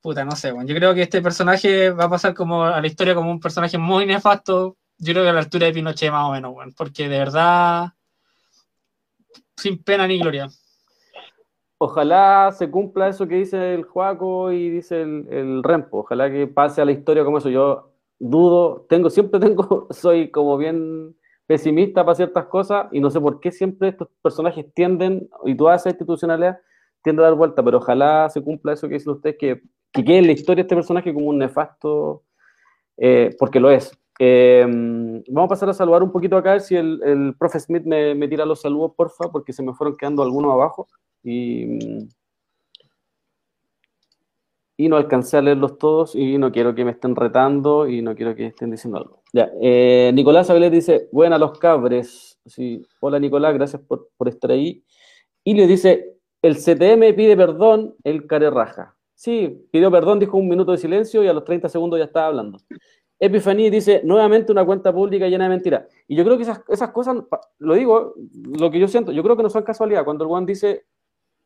Puta, no sé, bueno, yo creo que este personaje va a pasar como a la historia como un personaje muy nefasto. Yo creo que a la altura de Pinochet más o menos, bueno, porque de verdad, sin pena ni gloria. Ojalá se cumpla eso que dice el Juaco y dice el, el Rempo. Ojalá que pase a la historia como eso. Yo dudo, tengo, siempre tengo, soy como bien pesimista para ciertas cosas y no sé por qué siempre estos personajes tienden, y toda esa institucionalidad tiende a dar vuelta, pero ojalá se cumpla eso que dicen ustedes, que, que quede en la historia este personaje como un nefasto, eh, porque lo es. Eh, vamos a pasar a saludar un poquito acá, a ver si el, el profe Smith me, tira los saludos, porfa, porque se me fueron quedando algunos abajo y, y no alcancé a leerlos todos y no quiero que me estén retando y no quiero que estén diciendo algo. Ya, eh, Nicolás Abelet dice, buena los cabres. Sí, hola Nicolás, gracias por, por estar ahí. Y le dice, el CTM pide perdón, el care raja. Sí, pidió perdón, dijo un minuto de silencio y a los 30 segundos ya estaba hablando. Epifaní dice, nuevamente una cuenta pública llena de mentiras. Y yo creo que esas, cosas, lo digo, lo que yo siento, yo creo que no son casualidad. Cuando el Juan dice,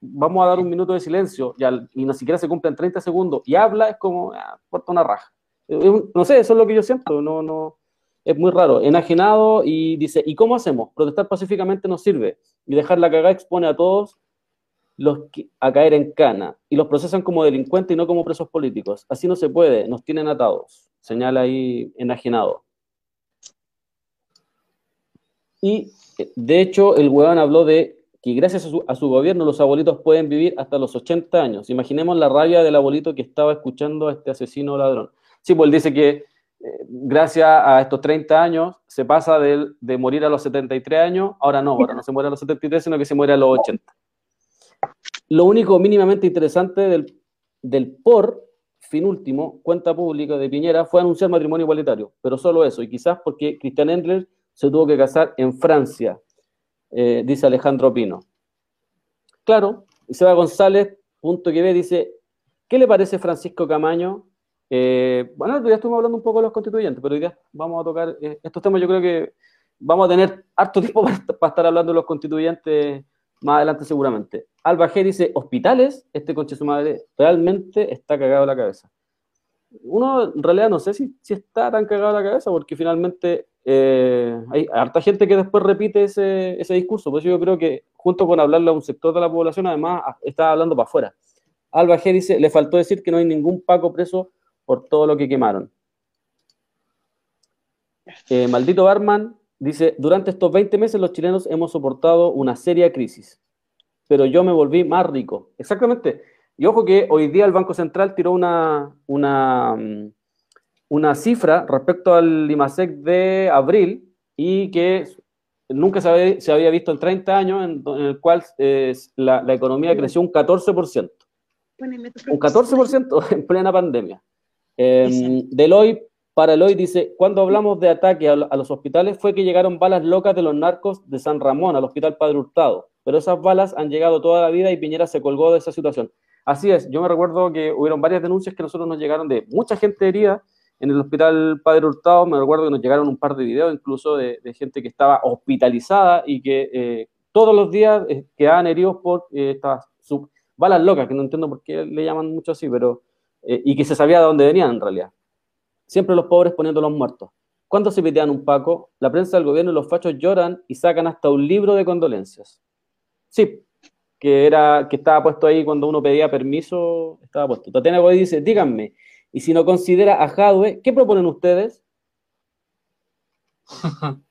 vamos a dar un minuto de silencio y, al- y ni siquiera se cumplen 30 segundos y habla, es como, ah, una raja. No sé, eso es lo que yo siento, no, no, es muy raro. Enajenado y dice, ¿y cómo hacemos? Protestar pacíficamente no sirve y dejar la cagada expone a todos los a caer en cana y los procesan como delincuentes y no como presos políticos. Así no se puede, nos tienen atados. Señala ahí enajenado. Y de hecho, el huevón habló de que gracias a su, gobierno los abuelitos pueden vivir hasta los 80 años. Imaginemos la rabia del abuelito que estaba escuchando a este asesino ladrón. Sí, pues él dice que eh, gracias a estos 30 años se pasa del- de, morir a los 73 años, ahora no, ahora no se muere a los 73, sino que se muere a los 80. Lo único mínimamente interesante del, del por, fin último, cuenta pública de Piñera, fue anunciar matrimonio igualitario, pero solo eso, y quizás porque Cristian Endler se tuvo que casar en Francia, eh, dice Alejandro Pino. Claro, Seba González, punto que ve, dice, ¿qué le parece Francisco Camaño? Eh, bueno, ya estuvimos hablando un poco de los constituyentes, pero hoy vamos a tocar eh, estos temas, yo creo que vamos a tener harto tiempo para estar hablando de los constituyentes más adelante seguramente. Alba G dice, hospitales, este conche su madre realmente está cagado la cabeza. Uno en realidad no sé si, si está tan cagado la cabeza porque finalmente eh, hay harta gente que después repite ese, ese discurso. Por eso yo creo que junto con hablarle a un sector de la población, además está hablando para afuera. Alba G dice, le faltó decir que no hay ningún Paco preso por todo lo que quemaron. Eh, maldito Barman dice, durante estos 20 meses los chilenos hemos soportado una seria crisis, pero yo me volví más rico. Exactamente. Y ojo que hoy día el Banco Central tiró una, una, mm, una cifra respecto al IMASEC de abril y que nunca se había, se había visto en 30 años, en, en el cual eh, la, la economía creció un 14%. Un 14% en plena pandemia. Eh, Deloitte, para Eloy dice, cuando hablamos de ataque a, los hospitales fue que llegaron balas locas de los narcos de San Ramón al hospital Padre Hurtado, pero esas balas han llegado toda la vida y Piñera se colgó de esa situación. Así es, yo me recuerdo que hubieron varias denuncias que nosotros nos llegaron de mucha gente herida en el hospital Padre Hurtado, me recuerdo que nos llegaron un par de videos incluso de, de gente que estaba hospitalizada y que eh, todos los días eh, quedaban heridos por eh, estas balas locas, que no entiendo por qué le llaman mucho así, pero eh, y que se sabía de dónde venían en realidad. Siempre los pobres poniendo los muertos. ¿Cuándo se pitean un Paco? La prensa del gobierno y los fachos lloran y sacan hasta un libro de condolencias. Sí, que, era, que estaba puesto ahí cuando uno pedía permiso, estaba puesto. Tatiana Godoy dice, díganme, y si no considera a Jadwe, ¿qué proponen ustedes?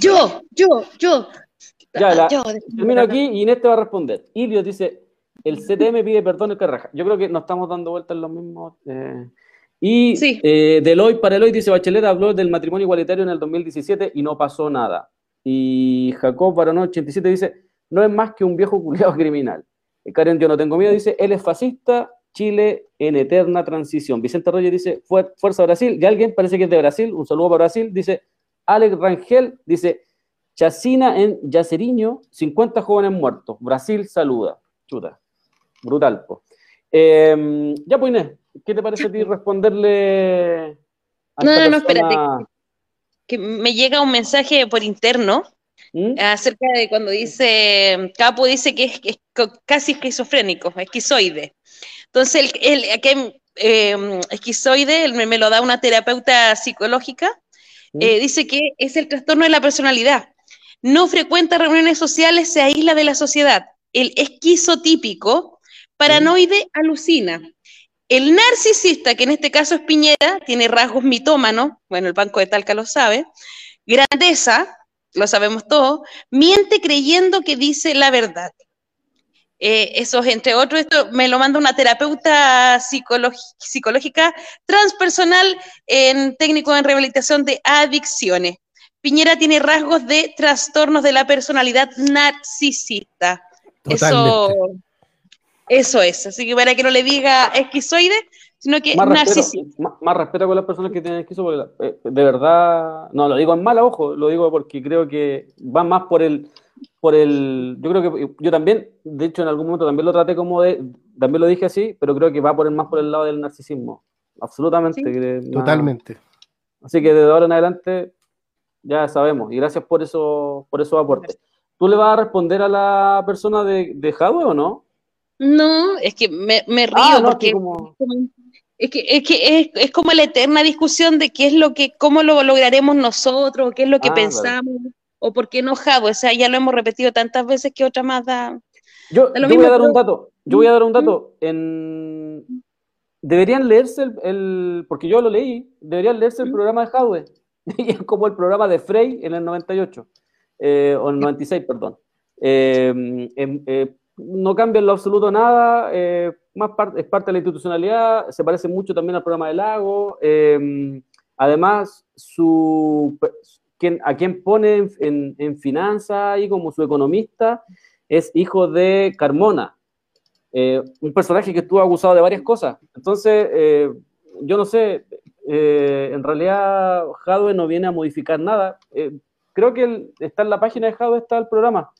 Yo, yo, yo. Ya, la- Yo, termino aquí y Inés te va a responder. Ilio dice, el CTM pide perdón el que raja. Yo creo que nos estamos dando vueltas en los mismos... eh, y Sí. eh, Deloitte para Eloy dice, Bachelet habló del matrimonio igualitario en el 2017 y no pasó nada. Y Jacob Barano 87 dice, no es más que un viejo culiado criminal. Eh, Karen, yo no tengo miedo, dice, él es fascista, Chile en eterna transición. Vicente Roger dice, "Fuer- Fuerza Brasil, y alguien parece que es de Brasil, un saludo para Brasil, dice, Alex Rangel dice, Chacina en Yaceriño, 50 jóvenes muertos, Brasil saluda. Chuta, brutal. po. Eh, ya pues Inés, ¿qué te parece a ti responderle a No, esta no, no, espérate. que me llega un mensaje por interno ¿Mm? acerca de cuando dice, Capo dice que es, que es casi esquizofrénico, esquizoide. Entonces, el, el, aquel, eh, esquizoide me lo da una terapeuta psicológica, ¿Mm? eh, dice que es el trastorno de la personalidad. No frecuenta reuniones sociales, se aísla de la sociedad. El esquizotípico, paranoide, alucina. El narcisista, que en este caso es Piñera, tiene rasgos mitómanos, bueno, el Banco de Talca lo sabe, grandeza, lo sabemos todos, miente creyendo que dice la verdad. Eh, eso, entre otros, esto me lo manda una terapeuta psicológica transpersonal en técnico en rehabilitación de adicciones. Piñera tiene rasgos de trastornos de la personalidad narcisista. Totalmente. eso es. Así que para que no le diga esquizoide, sino que Más respeto, más, más respeto con las personas que tienen esquizo, porque la- eh, de verdad, no, lo digo en mala ojo, lo digo porque creo que va más por el, por el, yo creo que yo también, de hecho en algún momento también lo traté como de, también lo dije así, pero creo que va por el, más por el lado del narcisismo, absolutamente. Sí. que más- Totalmente. Así que desde ahora en adelante ya sabemos, y gracias por eso, por esos aportes. ¿Tú le vas a responder a la persona de, de Jadwe o no? No, es que me, me río Ah, no, porque como- es que, es, que es, es como la eterna discusión de qué es lo que, cómo lo lograremos nosotros, qué es lo que Ah, pensamos, o por qué enojado. O sea, ya lo hemos repetido tantas veces que otra más da. Yo, Da lo yo voy a dar un dato. Yo voy a dar un dato. En... Deberían leerse el, el- Porque yo lo leí. Deberían leerse el programa de es como el programa de Frey en el 98. eh, o en el 96, perdón. Eh, em, eh, no cambia en lo absoluto nada. eh, más parte, es parte de la institucionalidad. Se parece mucho también al programa de Lago. eh, además, su, quien, a quien pone en, finanzas y como su economista es hijo de Carmona, eh, un personaje que estuvo acusado de varias cosas. Entonces, eh, yo no sé, en realidad Jadwe no viene a modificar nada. Creo que está en la página de Jadwe, está el programa.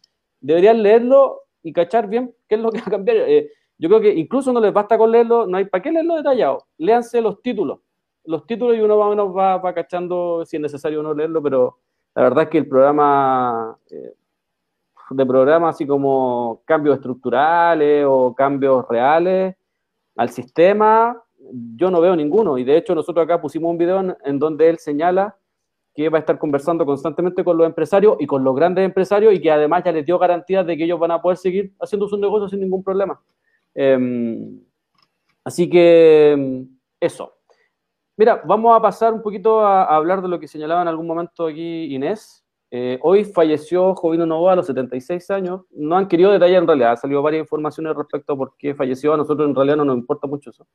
Deberían leerlo y cachar bien qué es lo que va a cambiar. Eh, yo creo que incluso no les basta con leerlo, no hay para qué leerlo detallado. Léanse los títulos. Los títulos y uno más o menos va, cachando si es necesario o no leerlo, pero la verdad es que el programa... eh, de programas así como cambios estructurales o cambios reales al sistema, yo no veo ninguno. Y de hecho nosotros acá pusimos un video en donde él señala que va a estar conversando constantemente con los empresarios y con los grandes empresarios y que además ya les dio garantías de que ellos van a poder seguir haciendo sus negocios sin ningún problema. Eh, así que eso. Mira, vamos a pasar un poquito a, hablar de lo que señalaba en algún momento aquí Inés. Eh, hoy falleció Jovino Novoa a los 76 años. No han querido detallar en realidad, han salido varias informaciones respecto a por qué falleció. A nosotros en realidad no nos importa mucho eso.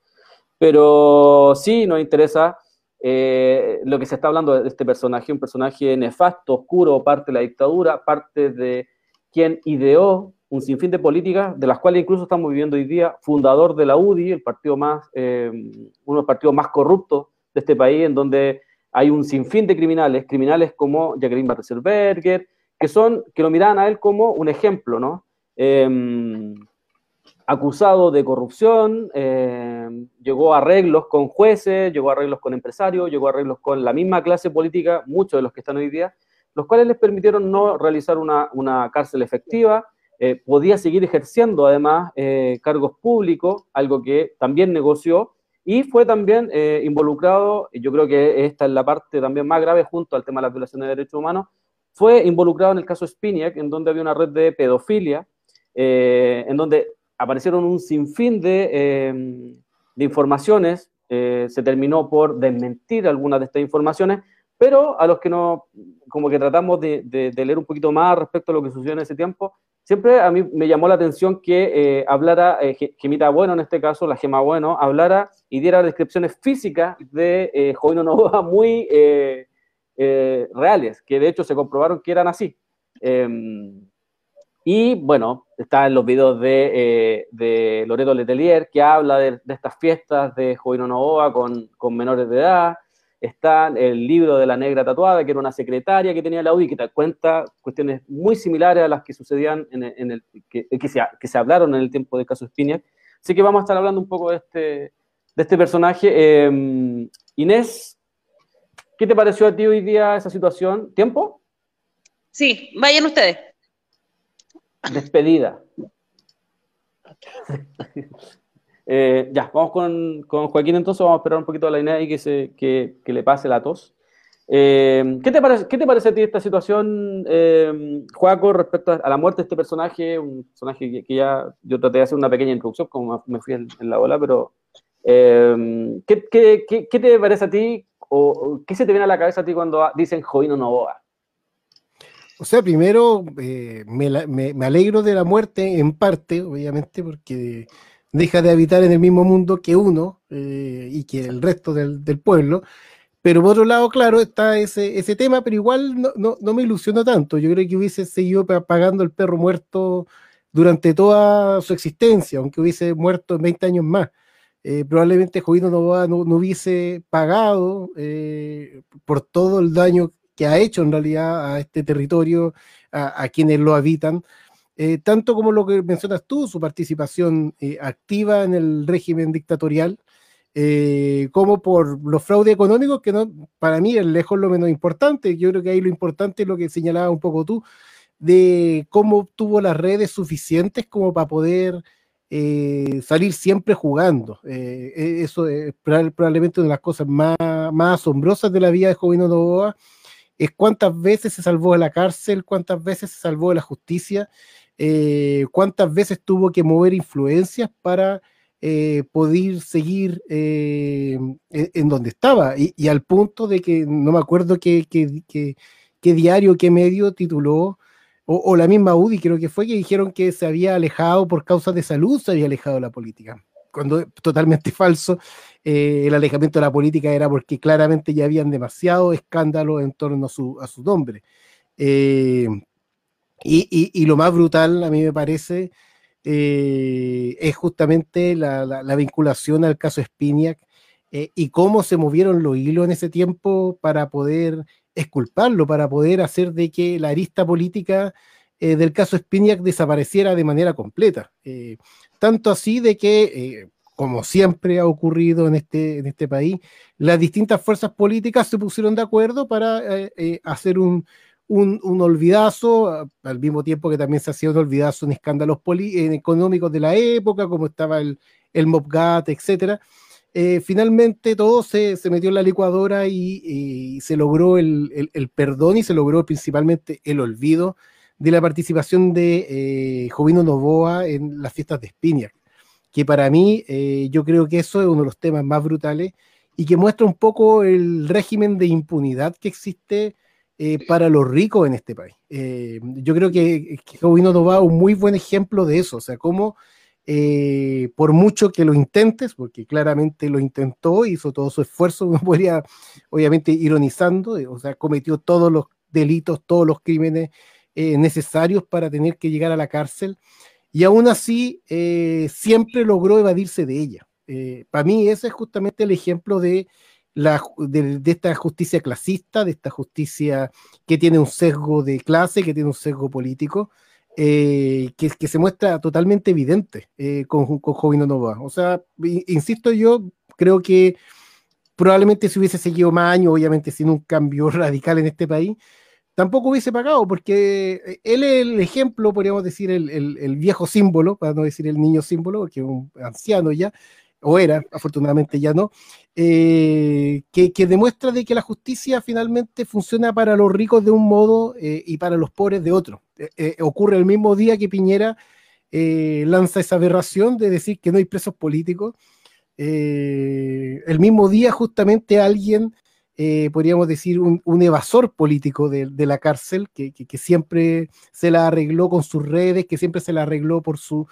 Pero sí nos interesa eh, lo que se está hablando de este personaje, un personaje nefasto, oscuro, parte de la dictadura, parte de quien ideó un sinfín de políticas, de las cuales incluso estamos viviendo hoy día, fundador de la UDI, el partido más, eh, uno de los partidos más corruptos de este país, en donde hay un sinfín de criminales, criminales como Jacqueline Barreselberger, que son, que lo miran a él como un ejemplo, ¿no? Eh, acusado de corrupción, eh, llegó a arreglos con jueces, llegó a arreglos con empresarios, llegó a arreglos con la misma clase política, muchos de los que están hoy día, los cuales les permitieron no realizar una, una cárcel efectiva, eh, podía seguir ejerciendo además eh, cargos públicos, algo que también negoció, y fue también involucrado, y yo creo que esta es la parte también más grave junto al tema de las violaciones de derechos humanos, fue involucrado en el caso Spiniak, en donde había una red de pedofilia, en donde aparecieron un sinfín de, de informaciones, se terminó por desmentir algunas de estas informaciones, pero a los que no, como que tratamos de, leer un poquito más respecto a lo que sucedió en ese tiempo, siempre a mí me llamó la atención que eh, hablara, eh, Gemita Bueno en este caso, la Gema Bueno, hablara y diera descripciones físicas de eh, Jovino Novoa muy eh, reales, que de hecho se comprobaron que eran así. Em, y bueno, están los videos de, de Loreto Letelier, que habla de, estas fiestas de Jovino Novoa con, con menores de edad está el libro de la negra tatuada, que era una secretaria que tenía la UDI, que te cuenta cuestiones muy similares a las que sucedían en el, que, que, se, que, se, hablaron en el tiempo del caso Spiniak. Así que vamos a estar hablando un poco de este, de este personaje. Eh, Inés, ¿qué te pareció a ti hoy día esa situación? ¿Tiempo? Sí, vayan ustedes. Despedida. Eh, ya, vamos con, con, Joaquín entonces, vamos a esperar un poquito a la Inés y que, se, que, le pase la tos. Eh, ¿qué, te parece, ¿Qué te parece a ti esta situación, eh, respecto a la muerte de este personaje? Un personaje que, ya yo traté de hacer una pequeña introducción, como me fui en, en la ola, pero eh, ¿qué, qué, ¿qué, te parece a ti o qué se te viene a la cabeza a ti cuando dicen Jovino Novoa? O sea, primero me, me, me alegro de la muerte en parte, obviamente, porque deja de habitar en el mismo mundo que uno eh, y que el resto del, del, pueblo. Pero por otro lado, claro, está ese, ese tema, pero igual no, no, no, me ilusionó tanto. Yo creo que hubiese seguido pagando el perro muerto durante toda su existencia, aunque hubiese muerto en 20 años más. Eh, probablemente Jovino no, no, no, hubiese pagado eh, por todo el daño que ha hecho en realidad a este territorio, a, a quienes lo habitan. Eh, tanto como lo que mencionas tú, su participación eh, activa en el régimen dictatorial, eh, como por los fraudes económicos, que no, para mí es lejos lo menos importante. Yo creo que ahí lo importante es lo que señalaba un poco tú, de cómo tuvo las redes suficientes como para poder eh, salir siempre jugando. eso es probablemente una de las cosas más, más asombrosas de la vida de Jovino Novoa, es cuántas veces se salvó de la cárcel, cuántas veces se salvó de la justicia, eh, cuántas veces tuvo que mover influencias para eh, poder seguir eh, en, en, donde estaba. Y, al punto de que no me acuerdo qué, qué, qué, diario, qué medio tituló, o, la misma UDI creo que fue, que dijeron que se había alejado por causas de salud, se había alejado de la política. Cuando totalmente falso, eh, el alejamiento de la política era porque claramente ya habían demasiado escándalo en torno a su, nombre. Eh, y, y, lo más brutal, a mí me parece, eh, es justamente la, la, la, vinculación al caso Spiniak y cómo se movieron los hilos en ese tiempo para poder esculparlo, para poder hacer de que la arista política del caso Spiniak desapareciera de manera completa. Eh, tanto así de que, como siempre ha ocurrido en este, en este país, las distintas fuerzas políticas se pusieron de acuerdo para hacer un un, un, olvidazo, al mismo tiempo que también se hacía un olvidazo en escándalos económicos de la época, como estaba el, el MOPGAT, etc. Eh, finalmente todo se, se, metió en la licuadora y, se logró el, el, perdón y se logró principalmente el olvido de la participación de eh, Jovino Novoa en las fiestas de Spiniak, que para mí eh, yo creo que eso es uno de los temas más brutales y que muestra un poco el régimen de impunidad que existe eh, para los ricos en este país. Eh, yo creo que, que Jovino Nova es un muy buen ejemplo de eso, o sea, cómo eh, por mucho que lo intentes, porque claramente lo intentó, hizo todo su esfuerzo, uno podría, obviamente, ironizando, o sea, cometió todos los delitos, todos los crímenes eh, necesarios para tener que llegar a la cárcel, y aún así siempre logró evadirse de ella. para mí ese es justamente el ejemplo de la, de, de, esta justicia clasista, de esta justicia que tiene un sesgo de clase, que tiene un sesgo político, eh, que, que, se muestra totalmente evidente eh, con, con Jovino Nova. O sea, insisto yo, creo que probablemente si hubiese seguido más años, obviamente sin un cambio radical en este país, tampoco hubiese pagado, porque él es el ejemplo, podríamos decir, el, el, viejo símbolo, para no decir el niño símbolo, porque es un anciano ya, o era, afortunadamente ya no, eh, que, que, demuestra de que la justicia finalmente funciona para los ricos de un modo eh, y para los pobres de otro. Eh, eh ocurre el mismo día que Piñera eh, lanza esa aberración de decir que no hay presos políticos. el mismo día justamente alguien, podríamos decir, un, un evasor político de, de la cárcel, que, que, que, siempre se la arregló con sus redes, que siempre se la arregló por su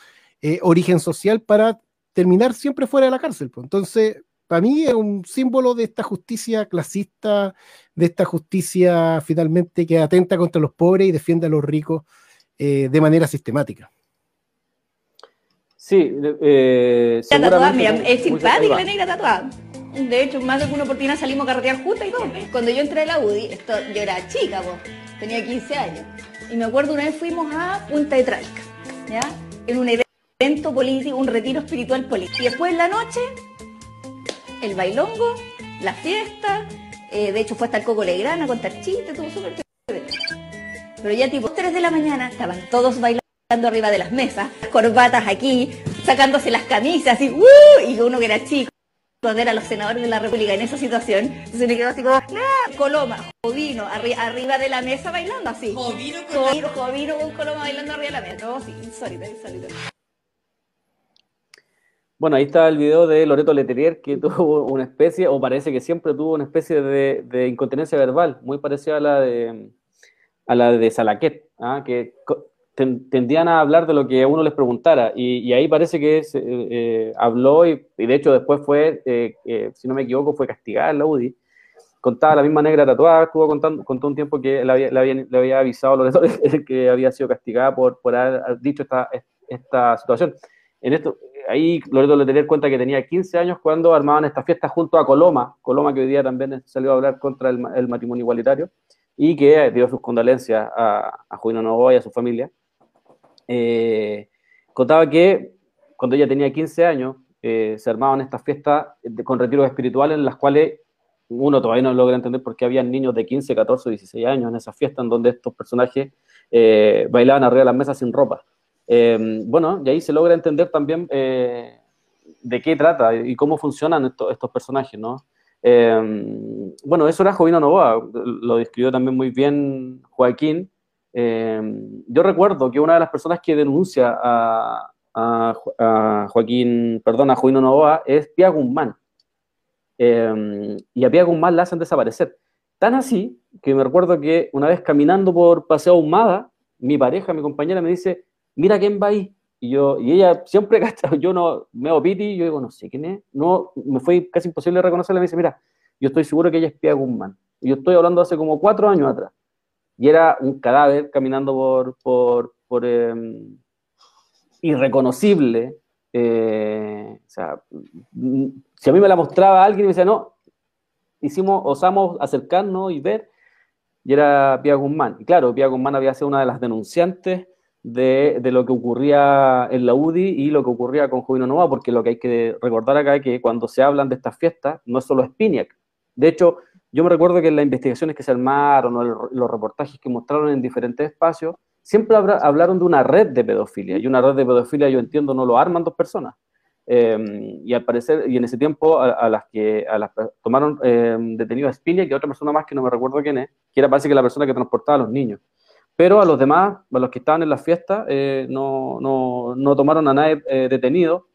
origen social para terminar siempre fuera de la cárcel. Pues. Entonces, para mí es un símbolo de esta justicia clasista, de esta justicia finalmente que atenta contra los pobres y defiende a los ricos eh, de manera sistemática. Sí, eh, tatuada, mira, es simpática la negra tatuada. De hecho, más de una oportunidad salimos a carretear juntas y todo. Cuando yo entré a la UDI, esto, yo era chica, pues, tenía 15 años. Y me acuerdo una vez fuimos a Punta de Traica, ¿ya? En un evento evento político, un retiro espiritual político. Y después en la noche, el bailongo, la fiesta, eh, de hecho fue hasta el Coco Legrana a contar chistes, todo súper Pero ya tipo 3 de la mañana estaban todos bailando arriba de las mesas, corbatas aquí, sacándose las camisas y, ¡uh! y uno que era chico ver a los senadores de la República en esa situación, entonces me quedó así como, Coloma, Jovino, arri arriba de la mesa bailando así. Jovino con, Jovino, con Coloma bailando arriba de la mesa. No, sí, insólito, insólito. Bueno, ahí está el video de Loreto Leterier, que tuvo una especie, o parece que siempre tuvo una especie de, de incontinencia verbal, muy parecida a la de, a la de Salaquet, ¿ah? que tendían a hablar de lo que uno les preguntara, y, y ahí parece que se, eh, habló, y, y, de hecho después fue, eh, eh, si no me equivoco, fue castigada en la UDI. Contaba la misma negra tatuada, estuvo contando, contó un tiempo que le había, le había, le había avisado a que había sido castigada por, por haber dicho esta, esta situación. En esto, ahí Loreto Letelier cuenta que tenía 15 años cuando armaban esta fiesta junto a Coloma, Coloma que hoy día también salió a hablar contra el, el matrimonio igualitario y que dio sus condolencias a, a Juino Novoa y a su familia. Eh, contaba que cuando ella tenía 15 años eh, se armaban estas fiestas con retiros espirituales en las cuales uno todavía no logra entender por qué había niños de 15, 14, 16 años en esas fiestas en donde estos personajes eh, bailaban arriba de las mesas sin ropa. Bueno, y ahí se logra entender también de qué trata y cómo funcionan estos, estos personajes, ¿no? Bueno, eso era Jovino Novoa, lo describió también muy bien Joaquín. Yo recuerdo que una de las personas que denuncia a, a, Joaquín, perdón, a Jovino Novoa es Pia Guzmán. y a Pia Guzmán la hacen desaparecer. Tan así que me recuerdo que una vez caminando por Paseo Ahumada, mi pareja, mi compañera me dice, mira quién va ahí. Y, yo, y ella siempre, yo no me hago piti, yo digo, no sé quién es. No, me fue casi imposible reconocerla. Me dice, mira, yo estoy seguro que ella es Pia Guzmán. Yo estoy hablando hace como cuatro años atrás. Y era un cadáver caminando por, por, por eh, irreconocible. Eh, o sea, si a mí me la mostraba alguien y me decía, no, hicimos, osamos acercarnos y ver, y era Pia Guzmán. Y claro, Pia Guzmán había sido una de las denunciantes de, de, lo que ocurría en la UDI y lo que ocurría con Jovino Nova, porque lo que hay que recordar acá es que cuando se hablan de estas fiestas, no es solo Spiniak. De hecho, yo me recuerdo que en las investigaciones que se armaron o los reportajes que mostraron en diferentes espacios, siempre hablaron de una red de pedofilia. Y una red de pedofilia, yo entiendo, no lo arman dos personas. Eh, y al parecer, y en ese tiempo, a, a las que a las, tomaron eh, detenido a Spiniak y a otra persona más que no me recuerdo quién es, que era parece que la persona que transportaba a los niños. Pero a los demás, a los que estaban en la fiesta, eh, no, no, no, tomaron a nadie eh, detenido.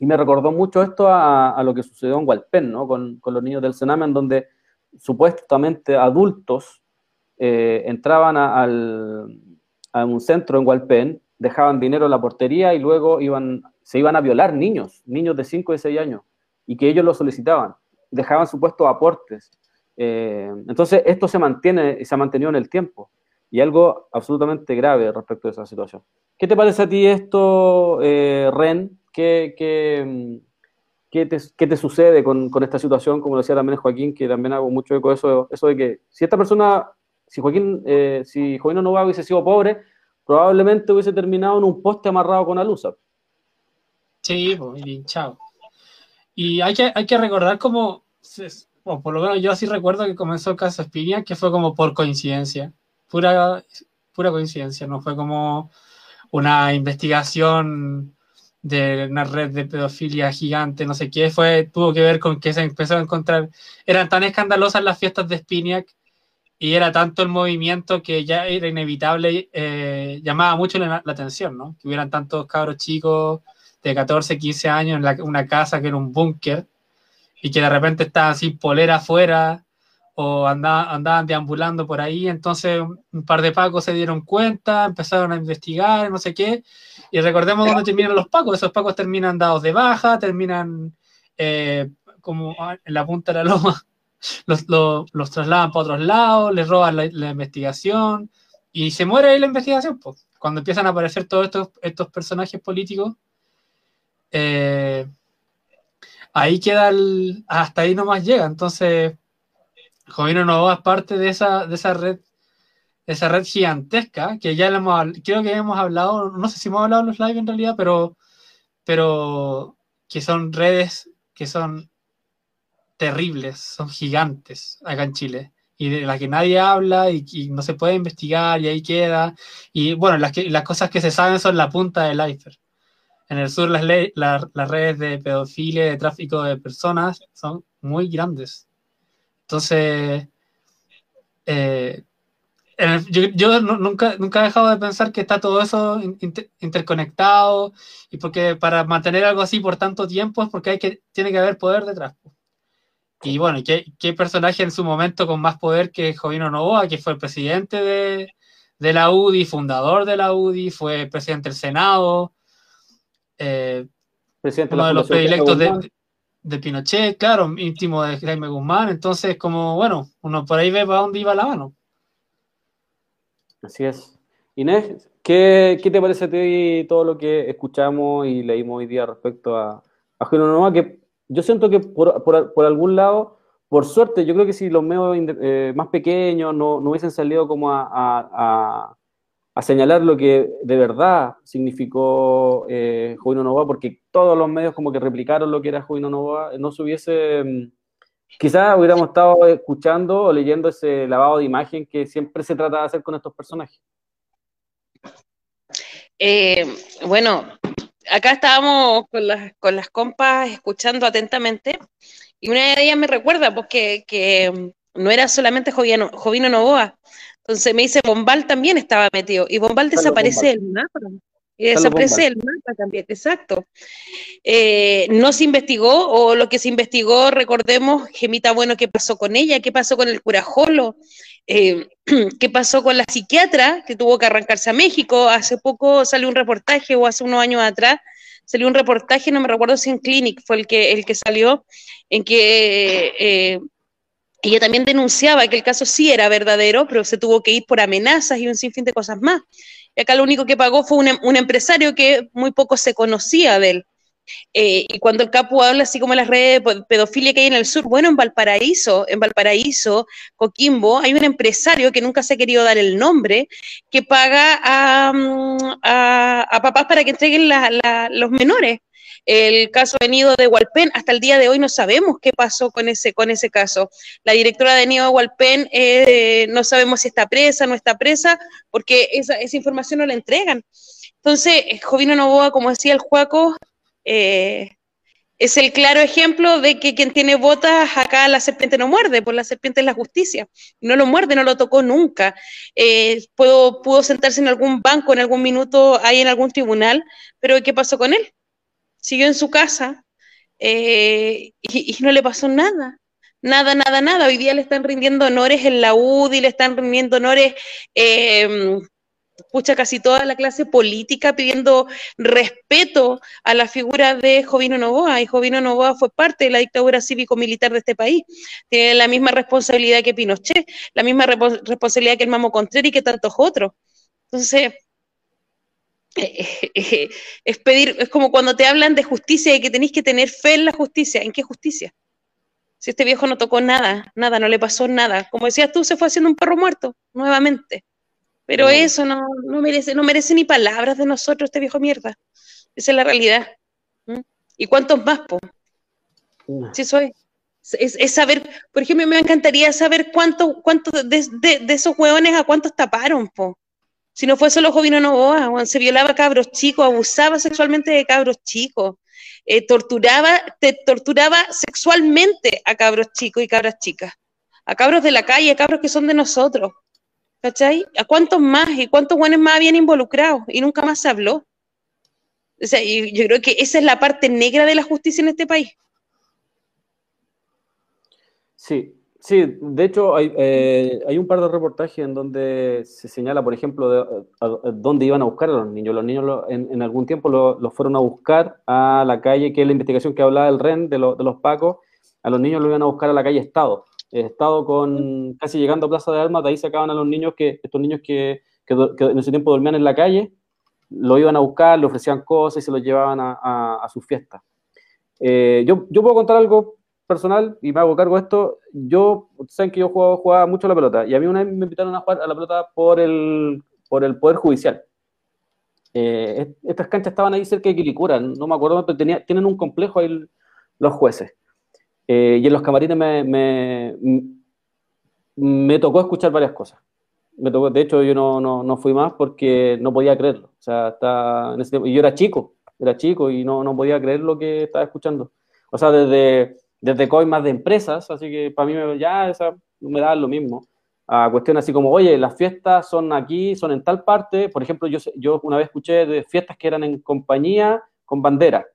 Y me recordó mucho esto a, a, lo que sucedió en Hualpén, ¿no? Con, con los niños del Sename, en donde supuestamente adultos eh, entraban a, un centro en Hualpén, dejaban dinero en la portería y luego iban, se iban a violar niños, niños de 5 y 6 años, y que ellos lo solicitaban. Dejaban supuestos aportes. Eh, entonces, esto se mantiene y se ha mantenido en el tiempo y algo absolutamente grave respecto a esa situación. ¿Qué te parece a ti esto, eh, Ren? ¿Qué, qué, qué, te, qué te, sucede con, con, esta situación? Como decía también Joaquín, que también hago mucho eco de eso, eso de que si esta persona, si Joaquín, eh, si Joaquín no hubiese sido pobre, probablemente hubiese terminado en un poste amarrado con alusa. Sí, hinchado. Y hay que, hay que recordar cómo, bueno, por lo menos yo sí recuerdo que comenzó el caso Espinia, que fue como por coincidencia, pura, pura coincidencia, no fue como una investigación de una red de pedofilia gigante, no sé qué, fue, tuvo que ver con que se empezó a encontrar, eran tan escandalosas las fiestas de Spiniak y era tanto el movimiento que ya era inevitable, eh, llamaba mucho la, atención, ¿no? Que hubieran tantos cabros chicos de 14, 15 años en una casa que era un búnker y que de repente estaban sin polera afuera o andaban, andaban deambulando por ahí, entonces un par de pacos se dieron cuenta, empezaron a investigar, no sé qué, y recordemos dónde terminan los pacos, esos pacos terminan dados de baja, terminan eh, como en la punta de la loma, los, los, trasladan para otros lados, les roban la, investigación, y se muere ahí la investigación, pues. Cuando empiezan a aparecer todos estos, estos personajes políticos, eh, ahí queda el, hasta ahí nomás llega, entonces Jovino Novoa es parte de esa, de esa red, esa red gigantesca, que ya hemos, creo que hemos hablado, no sé si hemos hablado en los live en realidad, pero, pero que son redes que son terribles, son gigantes acá en Chile y de las que nadie habla y, no se puede investigar y ahí queda. Y bueno, las, que, las cosas que se saben son la punta del iceberg. En el sur las, las redes de pedofilia, de tráfico de personas son muy grandes. Entonces, eh, yo, nunca, nunca he dejado de pensar que está todo eso interconectado y porque para mantener algo así por tanto tiempo es porque hay que, tiene que haber poder detrás. Y bueno, ¿qué, ¿qué, personaje en su momento con más poder que Jovino Novoa, que fue el presidente de, de la UDI, fundador de la UDI, fue presidente del Senado, eh, presidente uno de, los predilectos de, de Pinochet, claro, íntimo de Jaime Guzmán, entonces como, bueno, uno por ahí ve para dónde iba la mano. Así es. Inés, ¿qué, te parece a ti todo lo que escuchamos y leímos hoy día respecto a, a Nova? Que yo siento que por, algún lado, por suerte, yo creo que si los medios eh, más pequeños no, hubiesen salido como a señalar lo que de verdad significó eh, Jovino Novoa, porque todos los medios como que replicaron lo que era Jovino Novoa, no se hubiese, mm, quizás hubiéramos estado escuchando o leyendo ese lavado de imagen que siempre se trata de hacer con estos personajes. Eh, bueno, acá estábamos con las, con las compas escuchando atentamente y una de ellas me recuerda porque que no era solamente Jovino, Jovino Novoa, entonces me dice, Bombal también estaba metido. Y Bombal desaparece del mapa. Y desaparece del mapa también, exacto. Eh, no se investigó, o lo que se investigó, recordemos, Gemita Bueno, qué pasó con ella, qué pasó con el curajolo, eh, qué pasó con la psiquiatra que tuvo que arrancarse a México. Hace poco salió un reportaje, o hace unos años atrás, salió un reportaje, no me recuerdo si en Clinic fue el que, el que salió, en que eh, ella también denunciaba que el caso sí era verdadero, pero se tuvo que ir por amenazas y un sinfín de cosas más. Y acá lo único que pagó fue un, empresario que muy poco se conocía de él. Eh, y cuando el Capu habla así como las redes de pedofilia que hay en el sur, bueno, en Valparaíso, en Valparaíso, Coquimbo, hay un empresario que nunca se ha querido dar el nombre, que paga a, mm, papás para que entreguen los menores el caso de Nido de Hualpén, hasta el día de hoy no sabemos qué pasó con ese, con ese caso. La directora de Nido de Hualpén eh, no sabemos si está presa, no está presa, porque esa, información no la entregan. Entonces, Jovino Novoa, como decía el Juaco, eh, es el claro ejemplo de que quien tiene botas acá la serpiente no muerde, por la serpiente es la justicia. No lo muerde, no lo tocó nunca. Eh, pudo, pudo sentarse en algún banco en algún minuto ahí en algún tribunal, pero ¿qué pasó con él? Siguió en su casa eh, y, no le pasó nada. Nada, nada, nada. Hoy día le están rindiendo honores en la UDI, le están rindiendo honores, eh, pucha, casi toda la clase política pidiendo respeto a la figura de Jovino Novoa. Y Jovino Novoa fue parte de la dictadura cívico-militar de este país. Tiene la misma responsabilidad que Pinochet, la misma responsabilidad que el Mamo Contreras y que tantos otros. Entonces, es pedir, es como cuando te hablan de justicia y que tenéis que tener fe en la justicia. ¿En qué justicia? Si este viejo no tocó nada, nada, no le pasó nada. Como decías tú, se fue haciendo un perro muerto, nuevamente. Pero eso no, no, merece, no merece ni palabras de nosotros, este viejo mierda. Esa es la realidad. ¿Mm? ¿Y cuántos más, po? Sí, soy. Es, es, saber, por ejemplo, me encantaría saber cuántos cuánto de, de, de, esos hueones a cuántos taparon, po. Si no fue solo Jovino Novoa, se violaba a cabros chicos, abusaba sexualmente de cabros chicos, eh, torturaba, te torturaba sexualmente a cabros chicos y cabras chicas, a cabros de la calle, a cabros que son de nosotros. ¿Cachai? ¿A cuántos más y cuántos buenos más habían involucrados? Y nunca más se habló. O sea, yo creo que esa es la parte negra de la justicia en este país. Sí, sí, de hecho hay, eh, hay, un par de reportajes en donde se señala, por ejemplo, de, dónde iban a buscar a los niños. Los niños en, algún tiempo los lo fueron a buscar a la calle, que es la investigación que hablaba el REN de, lo, de los Pacos, a los niños lo iban a buscar a la calle Estado. Estado con casi llegando a Plaza de Armas, de ahí sacaban a los niños que, estos niños que, que, en ese tiempo dormían en la calle, lo iban a buscar, le ofrecían cosas y se los llevaban a sus fiestas. Eh, yo, yo puedo contar algo personal y me hago cargo de esto. Yo, saben que yo jugaba, jugaba mucho a la pelota y a mí una vez me invitaron a jugar a la pelota por el, por el Poder Judicial. Eh, estas canchas estaban ahí cerca de Quilicura, no me acuerdo, pero tenía, tienen un complejo ahí los jueces. Eh, y en los camarines me, me, me, tocó escuchar varias cosas. Me tocó, de hecho, yo no, no, no fui más porque no podía creerlo. O sea, y yo era chico, era chico y no, no podía creer lo que estaba escuchando. O sea, desde, desde coimas de empresas, así que para mí ya esa, me da lo mismo. A cuestiones así como, oye, las fiestas son aquí, son en tal parte. Por ejemplo, yo, yo una vez escuché de fiestas que eran en compañía con bandera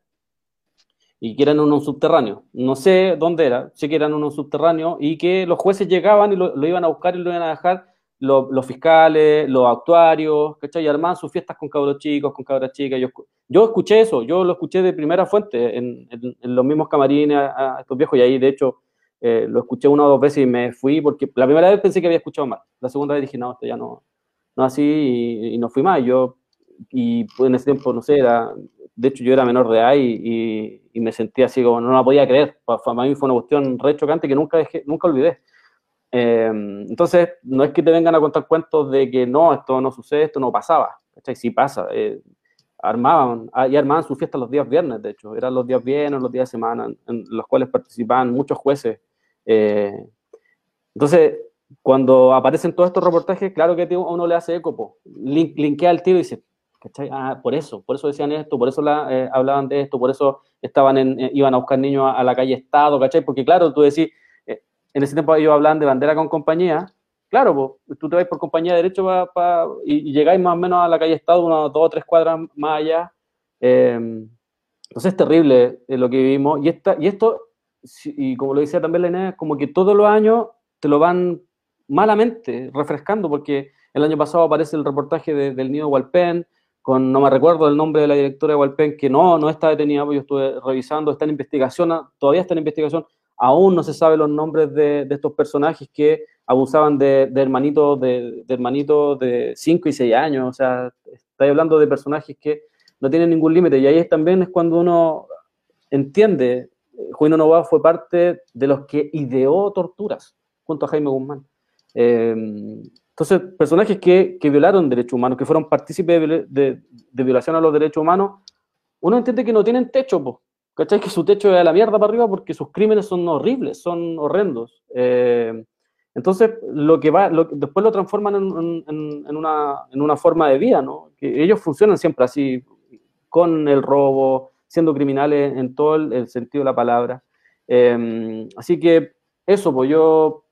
y que eran en un subterráneo. No sé dónde era, sé que eran en un subterráneo y que los jueces llegaban y lo, lo iban a buscar y lo iban a dejar los, fiscales, los actuarios, ¿cachai? Y armaban sus fiestas con cabros chicos, con cabras chicas. Yo, yo escuché eso, yo lo escuché de primera fuente en, los mismos camarines a, estos viejos y ahí, de hecho, eh, lo escuché una o dos veces y me fui porque la primera vez pensé que había escuchado mal. La segunda vez dije, no, esto ya no, no así y, no fui más. Yo, y pues en ese tiempo, no sé, era, de hecho yo era menor de edad y, me sentía así como no la podía creer. Para, mí fue una cuestión re chocante que nunca, dejé, nunca olvidé. Eh, entonces, no es que te vengan a contar cuentos de que no, esto no sucede, esto no pasaba. ¿cachai? Sí pasa. Eh, armaban, y armaban sus fiestas los días viernes, de hecho. Eran los días viernes, los días de semana, en, los cuales participaban muchos jueces. Eh, entonces, cuando aparecen todos estos reportajes, claro que uno le hace eco, po. Link, linkea al tiro y dice, ¿cachai? Ah, por eso, por eso decían esto, por eso la, eh, hablaban de esto, por eso estaban en, eh, iban a buscar niños a, a, la calle Estado, ¿cachai? Porque claro, tú decís, en ese tiempo ellos hablaban de bandera con compañía, claro, pues, tú te vas por compañía de derecho pa, pa, y, y, llegáis más o menos a la calle Estado, unas dos o tres cuadras más allá. Eh, entonces es terrible lo que vivimos. Y, esto, y como lo decía también la como que todos los años te lo van malamente refrescando, porque el año pasado aparece el reportaje de, del nido Walpen, con, no me recuerdo el nombre de la directora de Walpen, que no, no está detenida, pues yo estuve revisando, está en investigación, todavía está en investigación, aún no se sabe los nombres de, de estos personajes que abusaban de, hermanitos de, de, de 5 y 6 años, o sea, estoy hablando de personajes que no tienen ningún límite, y ahí también es cuando uno entiende, Juino Novoa fue parte de los que ideó torturas, junto a Jaime Guzmán. Eh, entonces, personajes que, que, violaron derechos humanos, que fueron partícipes de, de, de, violación a los derechos humanos, uno entiende que no tienen techo, po, ¿cachai? Que su techo es a la mierda para arriba porque sus crímenes son horribles, son horrendos. Eh, entonces, lo que va, después lo transforman en, una, en una forma de vida, ¿no? Ellos funcionan siempre así, con el robo, siendo criminales en todo el, sentido de la palabra. Eh, así que eso, pues yo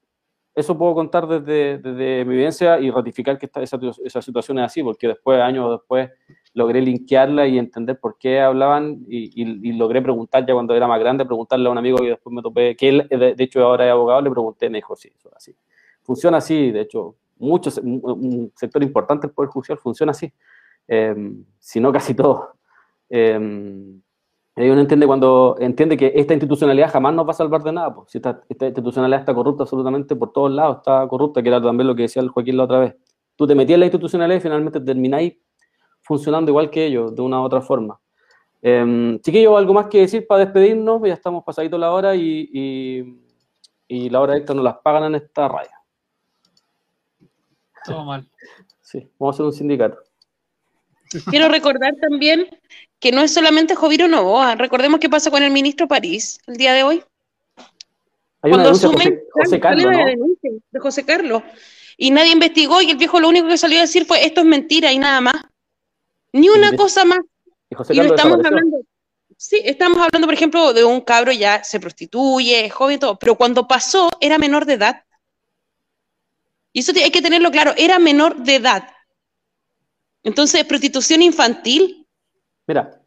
eso puedo contar desde, desde, mi vivencia y ratificar que esta, esa, esa, situación es así, porque después, años después, logré linkearla y entender por qué hablaban y, y, y, logré preguntar ya cuando era más grande, preguntarle a un amigo que después me topé, que él de, de hecho ahora es abogado, le pregunté, me dijo, sí, eso es así. Funciona así, de hecho, muchos, un sector importante del Poder Judicial funciona así, eh, si no casi todo. Eh, uno entiende cuando entiende que esta institucionalidad jamás nos va a salvar de nada. Pues. Si esta, esta, institucionalidad está corrupta absolutamente por todos lados, está corrupta, que era también lo que decía el Joaquín la otra vez. Tú te metías en la institucionalidad y finalmente termináis funcionando igual que ellos, de una u otra forma. Eh, chiquillos, ¿algo más que decir para despedirnos? Ya estamos pasadito la hora y, y, y la hora extra nos las pagan en esta raya. Todo mal. Sí, vamos a hacer un sindicato. Quiero recordar también que no es solamente Joviro Novoa. Recordemos qué pasa con el ministro París el día de hoy. Hay una Cuando de asumen, José, Carlos, una ¿no? de José Carlos. Y nadie investigó y el viejo lo único que salió a decir fue esto es mentira y nada más. Ni una cosa más. Y José Y no Carlos estamos hablando, sí, estamos hablando, por ejemplo, de un cabro ya se prostituye, es joven y todo, pero cuando pasó era menor de edad. Y eso hay que tenerlo claro, era menor de edad. Entonces, prostitución infantil, Mira,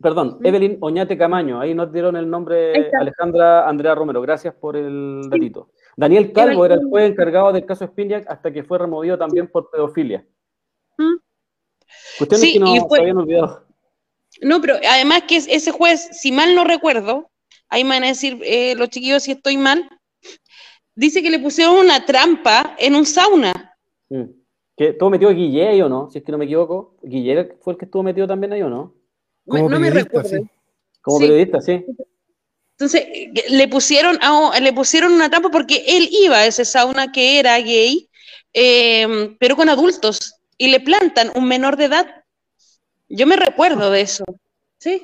perdón, Evelyn Oñate Camaño, ahí nos dieron el nombre. Alejandra Andrea Romero, gracias por el datito. Daniel Calvo era el juez encargado del caso Spinac hasta que fue removido también por pedofilia. ¿Mm? Cuestiones Sí, que no fue- habían olvidado. No, pero además que es- ese juez, si mal no recuerdo, ahí me van a decir eh, los chiquillos si estoy mal, dice que le pusieron una trampa en un sauna. Mm. ¿Que ¿Estuvo metido Guille ahí o no? Si es que no me equivoco. Guille fue el que estuvo metido también ahí o no? Como no me periodista, recuerdo. sí. Como Sí. periodista, sí. Entonces, eh, le pusieron, a- le pusieron una trampa porque él iba a ese sauna que era gay, eh, pero con adultos, y le plantan un menor de edad. Yo me recuerdo de eso. ¿Sí?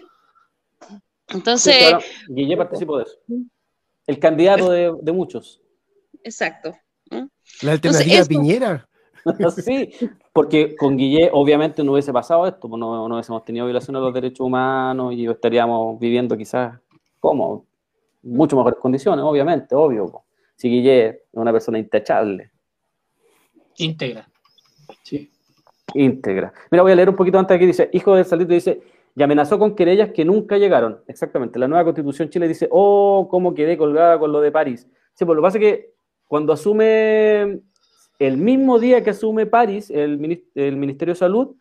Sí, Entonces, claro, Guille participó de eso. El candidato de, de muchos. exacto. La alternativa Piñera. sí, porque con Guille obviamente no hubiese pasado esto, pues no, no hubiésemos tenido violaciones de los derechos humanos y estaríamos viviendo quizás, ¿cómo? Mucho mejores condiciones, obviamente, obvio. Si Guille es una persona intachable, íntegra. Íntegra. Mira, voy a leer un poquito antes aquí, dice, hijo del Saldito dice, y amenazó con querellas que nunca llegaron. Exactamente, la nueva constitución Chile dice, oh, cómo quedé colgada con lo de París. Sí, pues lo que pasa es que cuando asume, el mismo día que asume París, el, el Ministerio de Salud,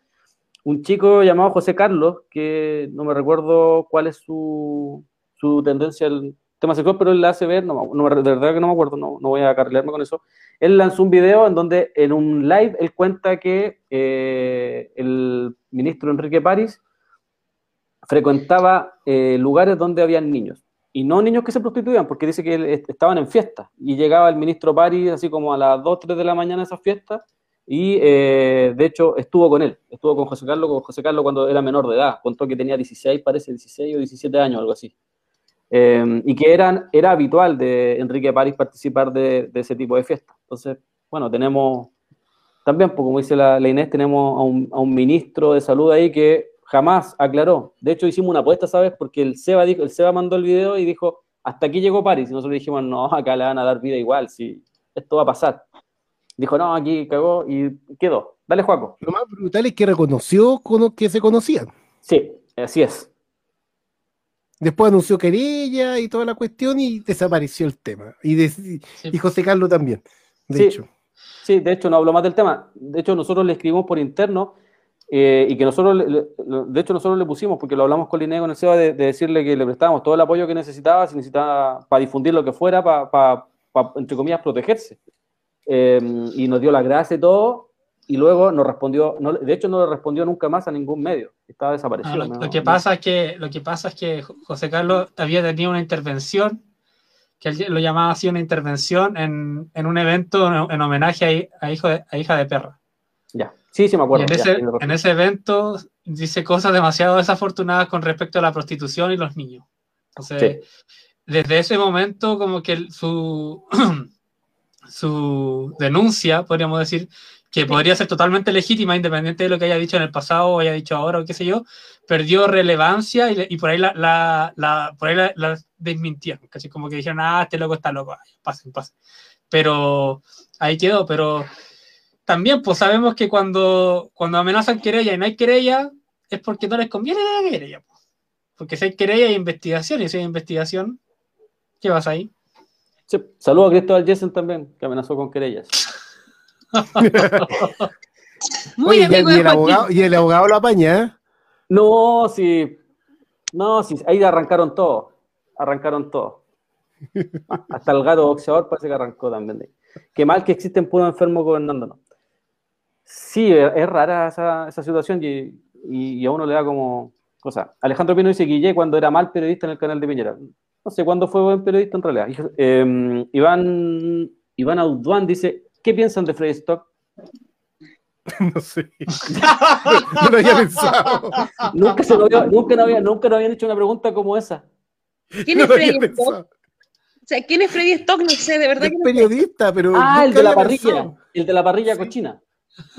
un chico llamado José Carlos, que no me recuerdo cuál es su, su tendencia tema pero él la ver, no, no de verdad que no me acuerdo, no, no voy a carrilearme con eso. Él lanzó un video en donde en un live él cuenta que eh, el ministro Enrique París frecuentaba eh, lugares donde habían niños. Y no niños que se prostituían, porque dice que estaban en fiestas. Y llegaba el ministro París así como a las 2, 3 de la mañana a esas fiestas. Y eh, de hecho estuvo con él, estuvo con José Carlos, con José Carlos cuando era menor de edad. Contó que tenía 16, parece 16 o 17 años, algo así. Eh, y que eran, era habitual de Enrique París participar de, de ese tipo de fiestas. Entonces, bueno, tenemos también, pues, como dice la, la Inés, tenemos a un, a un ministro de salud ahí que jamás aclaró. De hecho, hicimos una apuesta, ¿sabes? Porque el Seba, dijo, el Seba mandó el video y dijo, hasta aquí llegó París. Y nosotros dijimos, no, acá le van a dar vida igual, si esto va a pasar. Dijo, no, aquí cagó y quedó. Dale, Juaco. Lo más brutal es que reconoció cono- que se conocían. Sí, así es. Después anunció querella y toda la cuestión y desapareció el tema. Y, de- y José Carlos también, de Sí. hecho. Sí, de hecho no hablo más del tema. De hecho nosotros le escribimos por interno eh, y que nosotros, le- le- de hecho nosotros le pusimos, porque lo hablamos con Linnea con el SEBA, de, de decirle que le prestábamos todo el apoyo que necesitaba, si necesitaba para difundir lo que fuera, para, para, para, entre comillas, protegerse. Eh, y nos dio la gracia y todo, y luego nos respondió, no, de hecho no le respondió nunca más a ningún medio, estaba No, desaparecido. lo, ¿no? lo que pasa es que, lo que pasa es que José Carlos había tenido una intervención, que él lo llamaba así una intervención en, en un evento en, en homenaje a, a hijo de- a hija de perra. Ya, sí, sí me acuerdo. en ya, ese, en evento dice cosas demasiado desafortunadas con respecto a la prostitución y los niños. Entonces, desde ese momento, como que su, su denuncia, podríamos decir, que podría ser totalmente legítima, independiente de lo que haya dicho en el pasado o haya dicho ahora o qué sé yo, perdió relevancia y, por ahí la, la, la- por ahí la, la desmintieron. Casi como que dijeron, ah, este loco está loco, pasen, pasen. Pero ahí quedó, pero también pues sabemos que cuando, cuando amenazan querella y no hay querella, es porque no les conviene la querella. pues. Porque si hay querella hay investigación, y si hay investigación, ¿qué vas ahí? Sí, Saludos a Cristóbal Jessen también, que amenazó con querellas. Muy Oye, y, amigo y de el abogado, y el abogado lo apaña, ¿eh? No, sí. No, sí, ahí arrancaron todo. Arrancaron todo. Hasta el gato boxeador parece que arrancó también. Qué mal que existen puros enfermos gobernándonos. Sí, es, es rara esa, esa situación y, y- y a uno le da como cosa. Alejandro Pino dice Guille cuando era mal periodista en el canal de Piñera. No sé cuándo fue buen periodista en realidad. Eh, Iván, Iván Auduán dice, ¿qué piensan de Freddy Stock? no sé. no, lo había pensado. Nunca, se lo había- nunca, no había, nunca nos habían hecho una pregunta como esa. ¿Quién No es Freddy Stock? pensado. O sea, ¿quién es Freddy Stock? No sé, de verdad Es que no sé. periodista, pero. Ah, el de la parrilla. pensado. El de la parrilla cochina.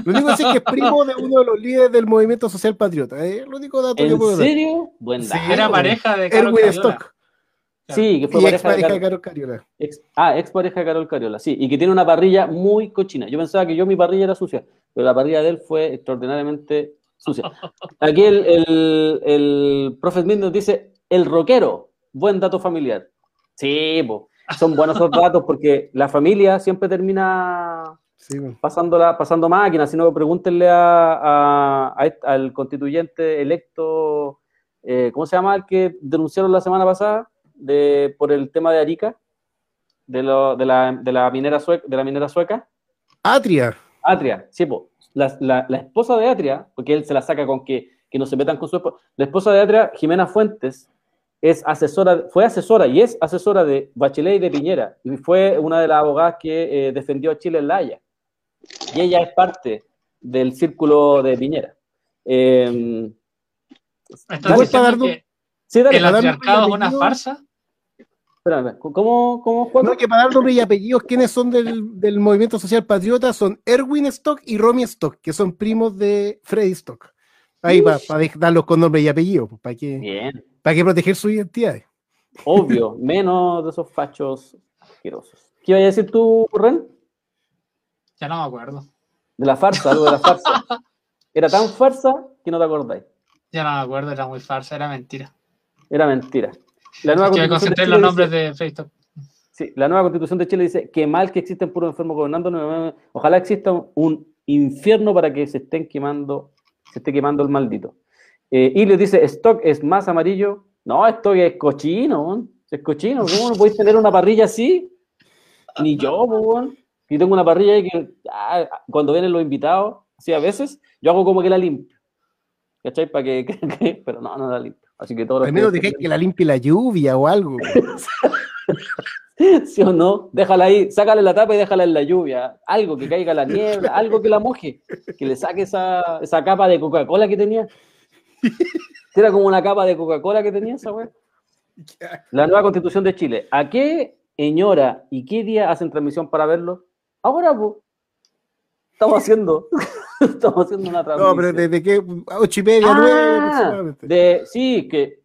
Lo único que sé es que es primo de uno de los líderes del movimiento social patriota. Es el único dato que ¿En puedo dar. serio? Buen Sí, dato. Era pareja de Erwin Cariola. Sí, que fue Y ex pareja de pareja de Carol- Cariola. ex- ah, ex pareja de Carol Cariola, sí, y que tiene una parrilla muy cochina. Yo pensaba que yo mi parrilla era sucia, pero la parrilla de él fue extraordinariamente sucia. Aquí el, el, el profe Smith nos dice, el rockero, buen dato familiar. Sí, po, son buenos esos datos porque la familia siempre termina Sí, bueno. pasando, la, pasando máquina, sino pregúntenle a, a- a est- al constituyente electo, eh, ¿cómo se llama el que denunciaron la semana pasada de, por el tema de Arica, de, lo- de, la, de, la minera sueca, de la minera sueca? Atria. Atria, sí, po. La, la- la esposa de Atria, porque él se la saca con que, que no se metan con su esposa, la esposa de Atria, Jimena Fuentes, es asesora, fue asesora y es asesora de Bachelet y de Piñera, y fue una de las abogadas que eh, defendió a Chile en La Haya. Y ella es parte del círculo de Piñera. Eh, ¿Estás diciendo que sí, dale, el patriarcado es una farsa? espérame, ¿cómo, cómo Juan? No, que para dar nombre y apellidos, ¿quiénes son del, del movimiento social patriota? Son Erwin Stock y Romy Stock, que son primos de Freddy Stock. Ahí para darlos con nombre y apellido, pues, para que, Bien, para que proteger sus identidades. obvio, menos de esos fachos asquerosos. ¿Qué iba a decir tú, Ren? Ya no me acuerdo. De la farsa, algo de la farsa. Era tan farsa que no te acordáis. Ya no me acuerdo, era muy farsa, era mentira. Era mentira. La nueva que constitución de Chile los nombres dice- de Facebook. sí, la nueva constitución de Chile dice que mal que existen puros enfermos gobernando. no, no, no. Ojalá exista un, infierno para que se estén quemando, se esté quemando el maldito. Eh, y le dice, stock es más amarillo. No, stock es cochino, es cochino. ¿Cómo no podéis tener una parrilla así? Ni yo, weón. Yo tengo una parrilla ahí que ah, cuando vienen los invitados, sí, a veces, yo hago como que la limpio. ¿Cachai? Para que, que- pero no, no la limpio. Así que todos Al menos dejé que la limpie la lluvia o algo. ¿Sí o no? Déjala ahí, sácale la tapa y déjala en la lluvia. Algo que caiga la niebla, algo que la moje. Que le saque esa, esa capa de Coca-Cola que tenía. Era como una capa de Coca-Cola que tenía esa weá. La nueva constitución de Chile. ¿A qué señora y qué día hacen transmisión para verlo? Ahora, pues. Estamos haciendo. Estamos haciendo una transmisión. No, pero desde que ocho y media, nueve Ah, aproximadamente. de, sí, que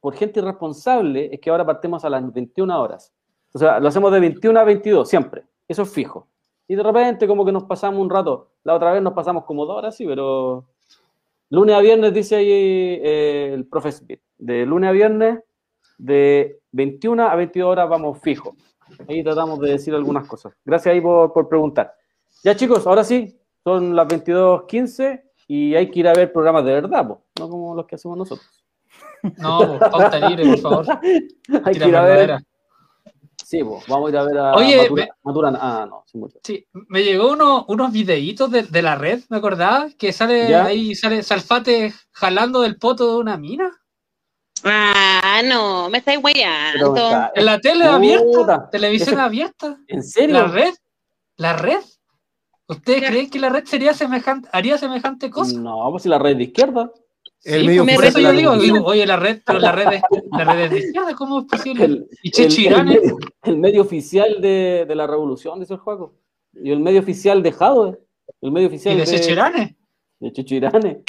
por gente irresponsable es que ahora partimos a las 21 horas. O sea, lo hacemos de 21 a 22, siempre. Eso es fijo. Y de repente como que nos pasamos un rato. La otra vez nos pasamos como dos horas, sí, pero... Lunes a viernes, dice ahí eh, el profe Smith. De lunes a viernes, de 21 a 22 horas vamos fijo. Ahí tratamos de decir algunas cosas. Gracias ahí por, por preguntar. Ya chicos, ahora sí, son las 22.15 y hay que ir a ver programas de verdad, po, no como los que hacemos nosotros. No, pauta libre, por favor. Hay Tira que ir a ver. Sí, po, vamos a ir a ver a Oye, Matura- me- Maturana. Ah, no, sí, mucho. Sí, me llegó uno- unos videitos de, de la red, ¿me acordás? Que sale ¿Ya? ahí, sale Salfate jalando del poto de una mina. Ah, no, me estáis está- En la tele Puta, abierta, televisión abierta. ¿En serio? ¿La red? ¿La red? ¿Ustedes creen que la red sería semejante, haría semejante cosa? No, pues si la red de izquierda. El Sí, medio pues, por oficial eso de yo la digo, digo, oye, la red, pero la red es, la red es de izquierda, ¿cómo es posible? El, y Checho el- el medio, el medio oficial de, de la revolución, dice el juego. Y el medio oficial de Jadwe. El medio oficial y de Checho Irán, ¿eh? de Checho Irane.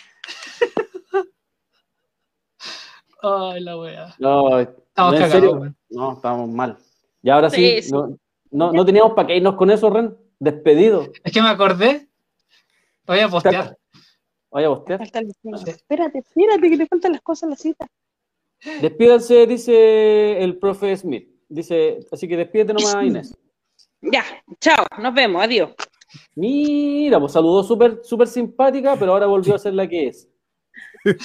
Ay, la wea. No, Estamos en cagados, no, estamos mal. Y ahora sí, Sí, sí. No, no, no teníamos para qué irnos con eso, Ren. Despedido. Es que me acordé. Lo voy a postear. Vaya a postear. Espérate, espérate, que te faltan las cosas en la cita. Despídanse, dice el profe Smith. Dice, así que despídete nomás, Inés. Ya, chao, nos vemos, adiós. Mira, pues saludó súper súper simpática, pero ahora volvió a ser la que es.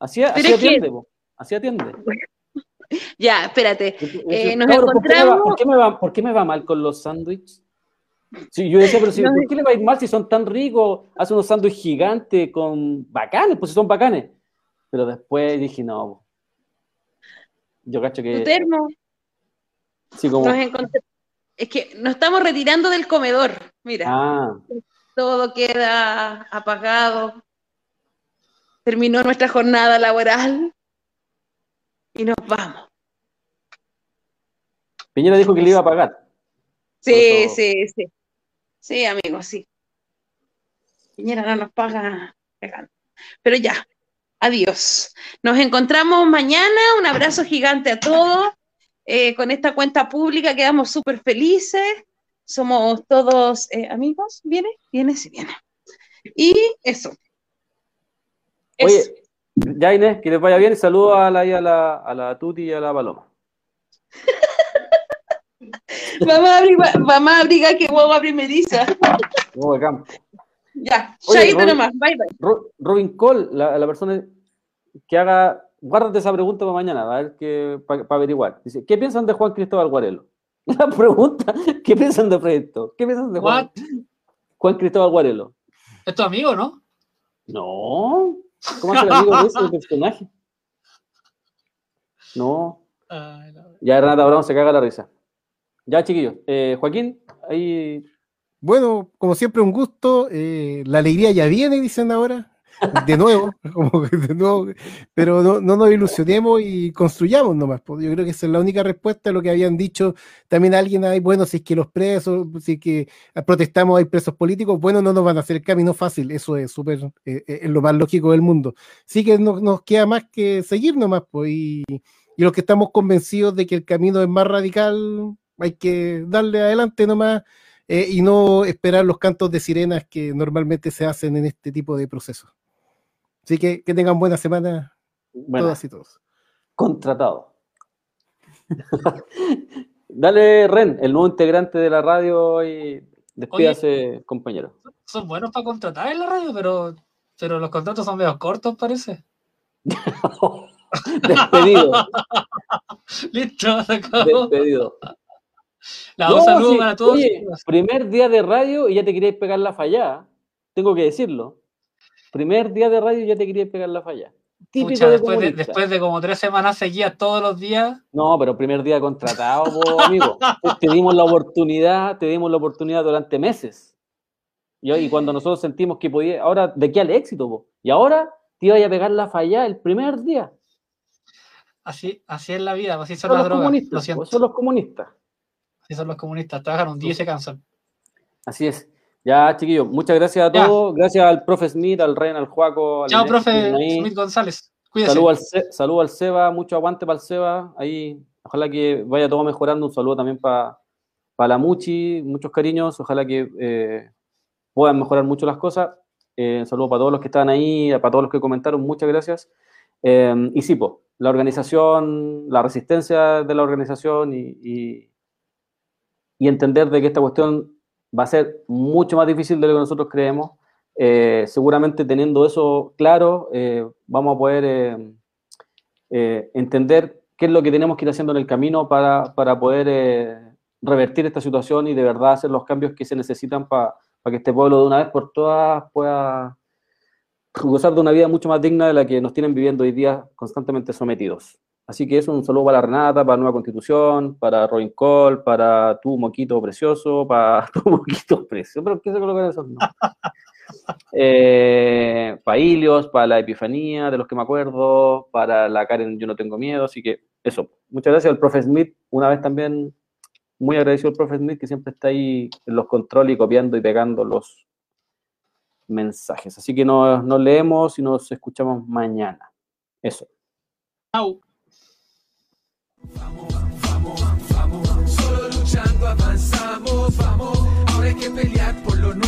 Así, que- atiende, así atiende. Ya, espérate. Eh, nos Cabros, ¿por, qué me va, encontramos- por qué me va- por qué me va mal con los sándwiches? Sí, yo decía, pero si, No, ¿por qué le va a ir mal si son tan ricos? Hace unos sándwiches gigantes con bacanes, pues si son bacanes. Pero después dije, no. Yo cacho Tu que. termo, Sí, como. nos, Es que nos estamos retirando del comedor. Mira, Ah, todo queda apagado. Terminó nuestra jornada laboral y nos vamos. Piñera dijo que le iba a pagar. Sí, eso- sí, sí. Sí, amigos, sí. Piñera no nos paga pegando. Pero ya, adiós. Nos encontramos mañana. Un abrazo gigante a todos. Eh, con esta cuenta pública quedamos súper felices. Somos todos eh, amigos. ¿Viene? Viene, sí viene. Y eso. Eso. Ya Inés, que les vaya bien. Saludos a la, a la, a la Tuti y a la Paloma. Vamos a abrigar, vamos a abrigar que guagua primeriza. Nuevo de campo. Ya, chaito nomás. Bye, bye. Ro- Robin Cole, la, la persona que haga, guárdate esa pregunta para mañana, a ver que, para averiguar. Dice, ¿qué piensan de Juan Cristóbal Guarelo? La pregunta, ¿qué piensan de proyecto? ¿Qué piensan de Juan, What? Juan Cristóbal Guarelo? ¿Es tu amigo, no? No, ¿cómo hace el amigo de ese personaje? No, Ay, la- ya Renata Brown se caga la risa. Ya, chiquillos. Eh, Joaquín, ahí Bueno, como siempre, un gusto. eh, la alegría ya viene, dicen ahora. De nuevo, como que de nuevo, pero no, no nos ilusionemos y construyamos nomás. pues. Yo creo que esa es la única respuesta a lo que habían dicho también alguien ahí, bueno, si es que los presos, si es que protestamos hay presos políticos, bueno, no nos van a hacer el camino fácil, eso es súper, eh, eh, es lo más lógico del mundo. Sí que no- nos queda más que seguir nomás, pues, y, y los que estamos convencidos de que el camino es más radical, hay que darle adelante nomás eh, y no esperar los cantos de sirenas que normalmente se hacen en este tipo de procesos. Así que que tengan buena semana bueno, todas y todos. contratado. Dale, Ren, el nuevo integrante de la radio y despídase, compañero. Son buenos para contratar en la radio, pero, pero los contratos son medio cortos, parece. Despedido, Listo, se acabó. despedido. La, No, un saludo sí, para todos. oye, primer día de radio y ya te queríais pegar la falla. Tengo que decirlo. Primer día de radio ya te queríais pegar la falla. Típico Pucha, de después, de, comunista. después de como tres semanas seguidas todos los días, No, pero primer día contratado, po, amigo. Te- Te dimos la oportunidad, te dimos la oportunidad durante meses. Y, y cuando nosotros sentimos que podía, ahora, ¿de qué al éxito? po? Y ahora te iba a pegar la falla el primer día. así, así es la vida, así son Son las los drogas. Comunistas, po, son los comunistas. así son los comunistas. Trabajan un día y se cansan. Así es. Ya, chiquillos, muchas gracias a Ya. todos. Gracias al profe Smith, al Ren, al Juaco. al Chao, profe. Smith González. Cuídese. Saludo al, al Seba, mucho aguante para el Seba. Ahí, ojalá que vaya todo mejorando. Un saludo también para la Muchi, muchos cariños. Ojalá que eh, puedan mejorar mucho las cosas. Eh, un saludo para todos los que están ahí, para todos los que comentaron, muchas gracias. Eh, y sí, po, la organización, la resistencia de la organización y, y, y entender de que esta cuestión va a ser mucho más difícil de lo que nosotros creemos. Eh, seguramente teniendo eso claro, eh, vamos a poder eh, eh, entender qué es lo que tenemos que ir haciendo en el camino para, para poder eh, revertir esta situación y de verdad hacer los cambios que se necesitan para que este pueblo de una vez por todas pueda gozar de una vida mucho más digna de la que nos tienen viviendo hoy día constantemente sometidos. Así que eso, un saludo para la Renata, para Nueva Constitución, para Robin Cole, para tu Moquito Precioso, para tu Moquito Precioso, pero ¿qué se colocan esos nombres? Eh, para Ilios, para la Epifanía, de los que me acuerdo, para la Karen Yo No Tengo Miedo, así que eso. Muchas gracias al profe Smith, una vez también muy agradecido al profe Smith que siempre está ahí en los controles y copiando y pegando los mensajes. Así que nos, nos leemos y nos escuchamos mañana. Eso. Chao. Solo luchando avanzamos, vamos. Ahora hay que pelear por lo nuestro,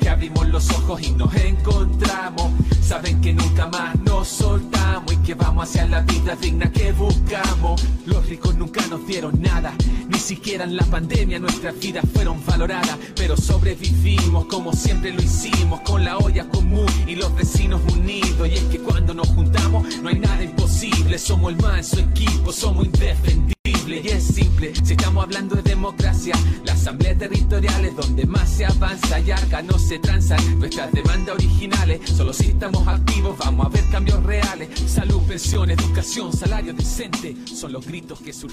que abrimos los ojos y nos encontramos. Saben que nunca más nos soltamos y que vamos hacia la vida digna que buscamos. Los ricos nunca nos dieron nada, ni siquiera en la pandemia nuestras vidas fueron valoradas, pero sobrevivimos como siempre lo hicimos, con la olla común y los vecinos unidos. Y es que cuando nos juntamos no hay nada imposible, somos el manso equipo, somos indefendibles. Y es simple, si estamos hablando de democracia, la asamblea territorial es donde más se avanza y acá no se transan nuestras demandas originales. Solo si estamos activos vamos a ver cambios reales. Salud, pensión, educación, salario decente son los gritos que surgen.